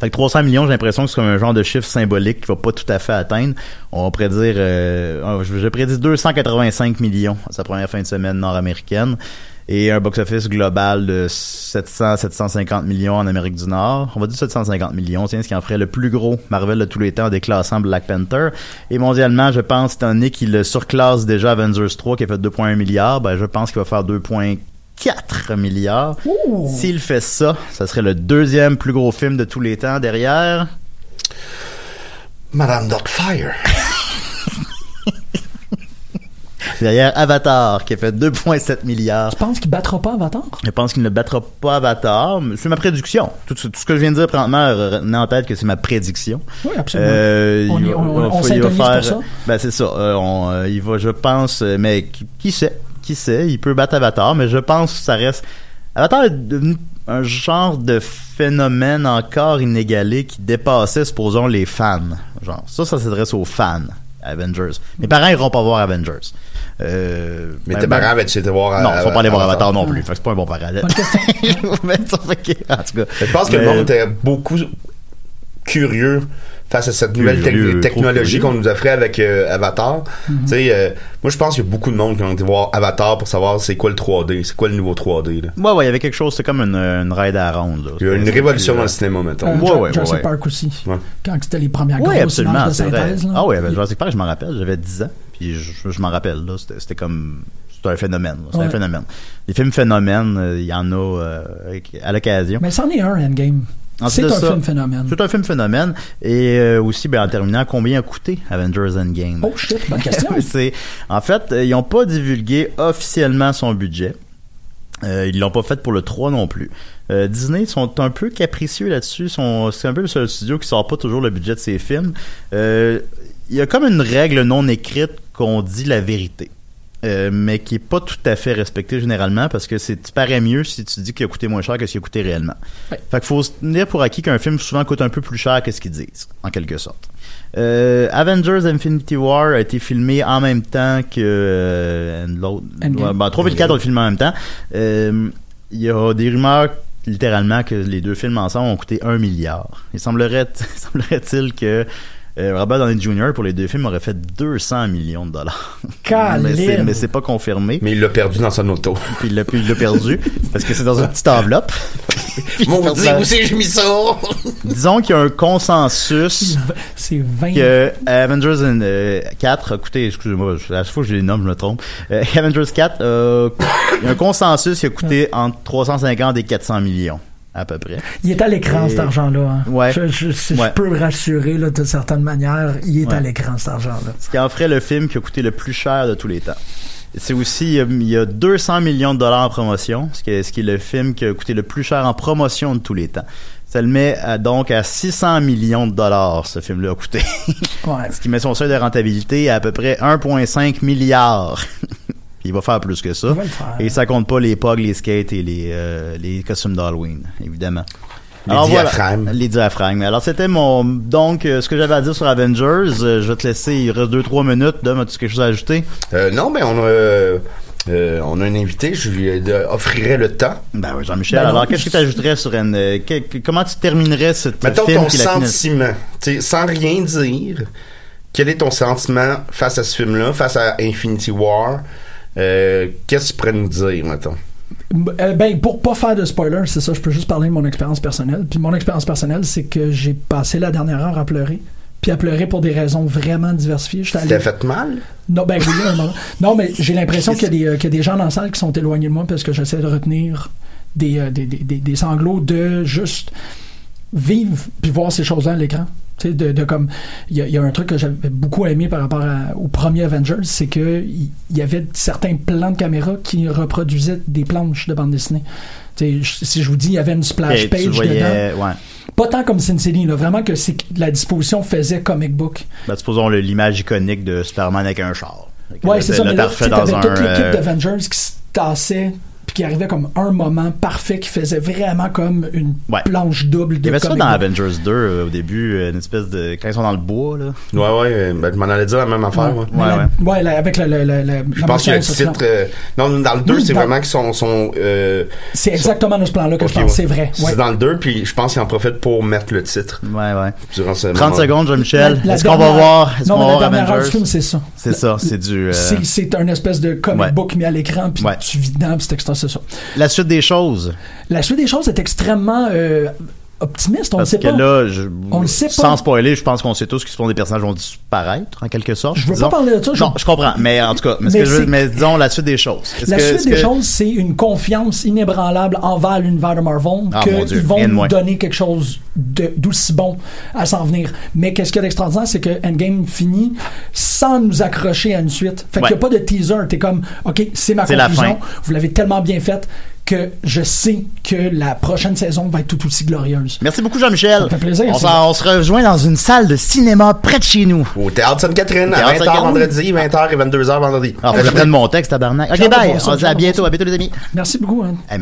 Fait que 300 millions, j'ai l'impression que c'est comme un genre de chiffre symbolique qui va pas tout à fait atteindre. On va prédire, euh, je, prédis 285 millions à sa première fin de semaine nord-américaine et un box-office global de 700-750 millions en Amérique du Nord. On va dire 750 millions, tiens, ce qui en ferait le plus gros Marvel de tous les temps en déclassant Black Panther. Et mondialement, je pense, étant donné qu'il surclasse déjà Avengers 3 qui a fait 2,1 milliards, ben, je pense qu'il va faire 2,4 milliards. S'il fait ça, ça serait le deuxième plus gros film de tous les temps derrière. Madame Darkfire. Derrière Avatar, qui a fait 2,7 milliards. Tu penses qu'il battra pas Avatar? Je pense qu'il ne battra pas Avatar. C'est ma prédiction. Tout, ce- tout ce que je viens de dire présentement, retenez en tête que c'est ma prédiction. Oui, absolument. Euh, On il va- on- il va- on il va s'intonise pour ça. Ben c'est ça. Euh, on, euh, il va, je pense, euh, mais qui, qui sait, qui sait, il peut battre Avatar, mais je pense que ça reste. Avatar est devenu un genre de phénomène encore inégalé qui dépassait, supposons, les fans. Genre, ça, ça s'adresse aux fans. Avengers. Mes parents iront pas voir Avengers. Euh, Mais ben, tes ben- parents avaient-tu été voir Non, ils sont pas allés voir Avatar? Non plus. Fait que c'est pas un bon parallèle. Mais ça fait que- en tout cas. Je pense que le monde était beaucoup curieux face à cette nouvelle technologie qu'on nous offrait avec euh, Avatar. Mhm. Tu sais, euh, moi je pense qu'il y a beaucoup de monde qui ont été voir Avatar pour savoir c'est quoi le 3D, c'est quoi le nouveau 3D. Là. Ouais, ouais, il y avait quelque chose, c'est comme une, une ride à ronde. là. Il y a une C'est- révolution c'est- dans le cinéma, mettons. Euh, Ouais, ouais, Jurassic ouais. Park aussi. Ouais. Quand c'était les premières Oui, grosses images de c'est synthèse. là. Ah oui, avec Jurassic Park, je m'en rappelle, j'avais 10 ans, puis je, je m'en rappelle, là, c'était comme... C'était un phénomène, là, c'était un Ouais. phénomène. Les films phénomènes, euh, il y en a euh, à l'occasion. Mais c'en est un, Endgame. C'est un ça, film phénomène. C'est un film phénomène. Et euh, aussi, ben, en terminant, combien a coûté Avengers Endgame? Oh shit, bonne question. en fait euh, ils n'ont pas divulgué officiellement son budget euh, ils l'ont pas fait pour le 3 non plus Euh, Disney sont un peu capricieux là-dessus c'est un peu le seul studio qui sort pas toujours le budget de ses films Euh, il y a comme une règle non écrite qu'on dit la vérité euh, mais qui est pas tout à fait respectée généralement parce que c'est tu parais mieux si tu dis qu'il a coûté moins cher que ce qu'il a coûté réellement. Fait qu'il faut se tenir pour acquis qu'un film souvent coûte un peu plus cher que ce qu'ils disent, en quelque sorte. Euh, Avengers Infinity War a été filmé en même temps que euh, l'autre. Ouais, ben, 3 et le 4 ont été filmés en même temps. Euh, Il y a des rumeurs littéralement que les deux films ensemble ont coûté un milliard. Il semblerait, semblerait-il que euh, Robert Downey Jr. pour les deux films aurait fait 200 millions de dollars. mais c'est, Caline. mais c'est pas confirmé. Mais il l'a perdu dans son auto. Puis il l'a, perdu parce que c'est dans une petite enveloppe. Mon Dieu, où c'est que j'ai mis ça? Disons qu'il y a un consensus C'est 20. que Avengers in, euh, 4 a coûté, excusez-moi, à chaque fois que je les nomme, je me trompe. Euh, Avengers 4, euh, il y a un consensus qui a coûté entre 350 et 400 millions, à peu près. Il est à l'écran, Et- cet argent-là. hein. Ouais. Je, je- si Ouais. je peux le rassurer là, de certaine manière, il est Ouais. à l'écran, cet argent-là. Ce qui en ferait le film qui a coûté le plus cher de tous les temps. C'est aussi, euh, il y a 200 millions de dollars en promotion, ce qui est, ce qui est le film qui a coûté le plus cher en promotion de tous les temps. Ça le met à- donc à 600 millions de dollars, ce film-là a coûté. Ouais. ce qui met son seuil de rentabilité à à peu près 1,5 milliard. Il va faire plus que ça. Et ça compte pas les pogs, les skates et les, euh, les costumes d'Halloween, évidemment. Les Alors voilà, diaphragmes. les diaphragmes. Alors c'était mon donc euh, ce que j'avais à dire sur Avengers. Euh, je vais te laisser. Il reste 2-3 minutes. Dom, as-tu quelque chose à ajouter? Euh, non, mais on a, on a un invité, je lui offrirai le temps. Ben oui, Jean-Michel. Ben alors qu'est-ce que tu ajouterais sur une que- que- comment tu terminerais ce Mettons film ton sentiment, tu sais, sans rien dire. Quel est ton sentiment face à ce film-là, face à Infinity War? Euh, Qu'est-ce que tu pourrais nous dire, mettons? Euh, ben, pour pas faire de spoiler, c'est ça, je peux juste parler de mon expérience personnelle. Puis mon expérience personnelle, c'est que j'ai passé la dernière heure à pleurer. Puis à pleurer pour des raisons vraiment diversifiées. J'étais allé- fait mal? Non, ben oui, un moment. Non, mais j'ai l'impression qu'il y, a des, euh, qu'il y a des gens dans la salle qui sont éloignés de moi parce que j'essaie de retenir des, euh, des, des, des- des sanglots de juste vivre puis voir ces choses-là à l'écran. Tu sais, de, de comme. Il y, a- il y a un truc que j'avais beaucoup aimé par rapport à- au premier Avengers, c'est que il y avait certains plans de caméra qui reproduisaient des planches de bande dessinée. Tu sais, je- si je vous dis, il y avait une splash Et page voyais, dedans. ouais. Pas tant comme Sin City, là, vraiment que c'est la disposition faisait comic book. Ben, supposons l'image iconique de Superman avec un char. Ouais, c'est ça, mais là, t'avais toute l'équipe euh, d'Avengers qui se tassait qui arrivait comme un moment parfait qui faisait vraiment comme une Ouais. planche double de Il y avait ça dans book. Avengers 2 euh, au début, euh, une espèce de. Quand ils sont dans le bois, là. Ouais, ouais, euh, ben, je m'en allais dire la même affaire, la- ouais, là, avec le, le, le, le- Je la pense qu'il y a le titre. euh, non, dans le 2, Oui, c'est dans- vraiment qu'ils sont. sont euh, C'est exactement dans ce plan-là que je pense, ouais. c'est vrai. Ouais. C'est dans le 2, puis je pense qu'ils en profitent pour mettre le titre. Ouais, ouais. Durant ce 30 moment. secondes, Jean-Michel. La Est-ce qu'on va voir, est-ce Non, qu'on mais va la voir Avengers? film, c'est ça. C'est ça, c'est du. C'est- C'est un espèce de comic Ouais. book mis à l'écran, puis Ouais. tu vis dedans, puis c'est extra, c'est ça. La suite des choses? La suite des choses est extrêmement euh, optimiste, on ne sait que pas. là, je, On le sait sans pas. spoiler, je pense qu'on sait tous que ce sont des personnages vont disparaître, en quelque sorte. Je veux disons. pas parler de ça, je- Non, je comprends. Mais en tout cas, mais, ce Mais que je veux- mais disons la suite des choses. La que- suite des que- choses, c'est une confiance inébranlable envers l'univers de Marvel Ah, qu'ils vont nous donner quelque chose d'aussi bon à s'en venir. Mais qu'est-ce qu'il y a d'extraordinaire, c'est que Endgame finit sans nous accrocher à une suite. Fait Ouais. qu'il n'y a pas de teaser. T'es comme, OK, c'est ma la conclusion. fin. Vous l'avez tellement bien faite que je sais que la prochaine saison va être tout aussi glorieuse. Merci beaucoup, Jean-Michel. Ça me fait plaisir, On, se rejoint dans une salle de cinéma près de chez nous. Au Théâtre Sainte-Catherine, à Théâtre 20h Sainte-Catherine. vendredi, 20h et Ah, et 22h vendredi. Alors, faut que je prenne mon texte, tabarnak. Ok, bye. On se dit à bientôt. À bientôt, les amis. Merci beaucoup. Hein. Eh,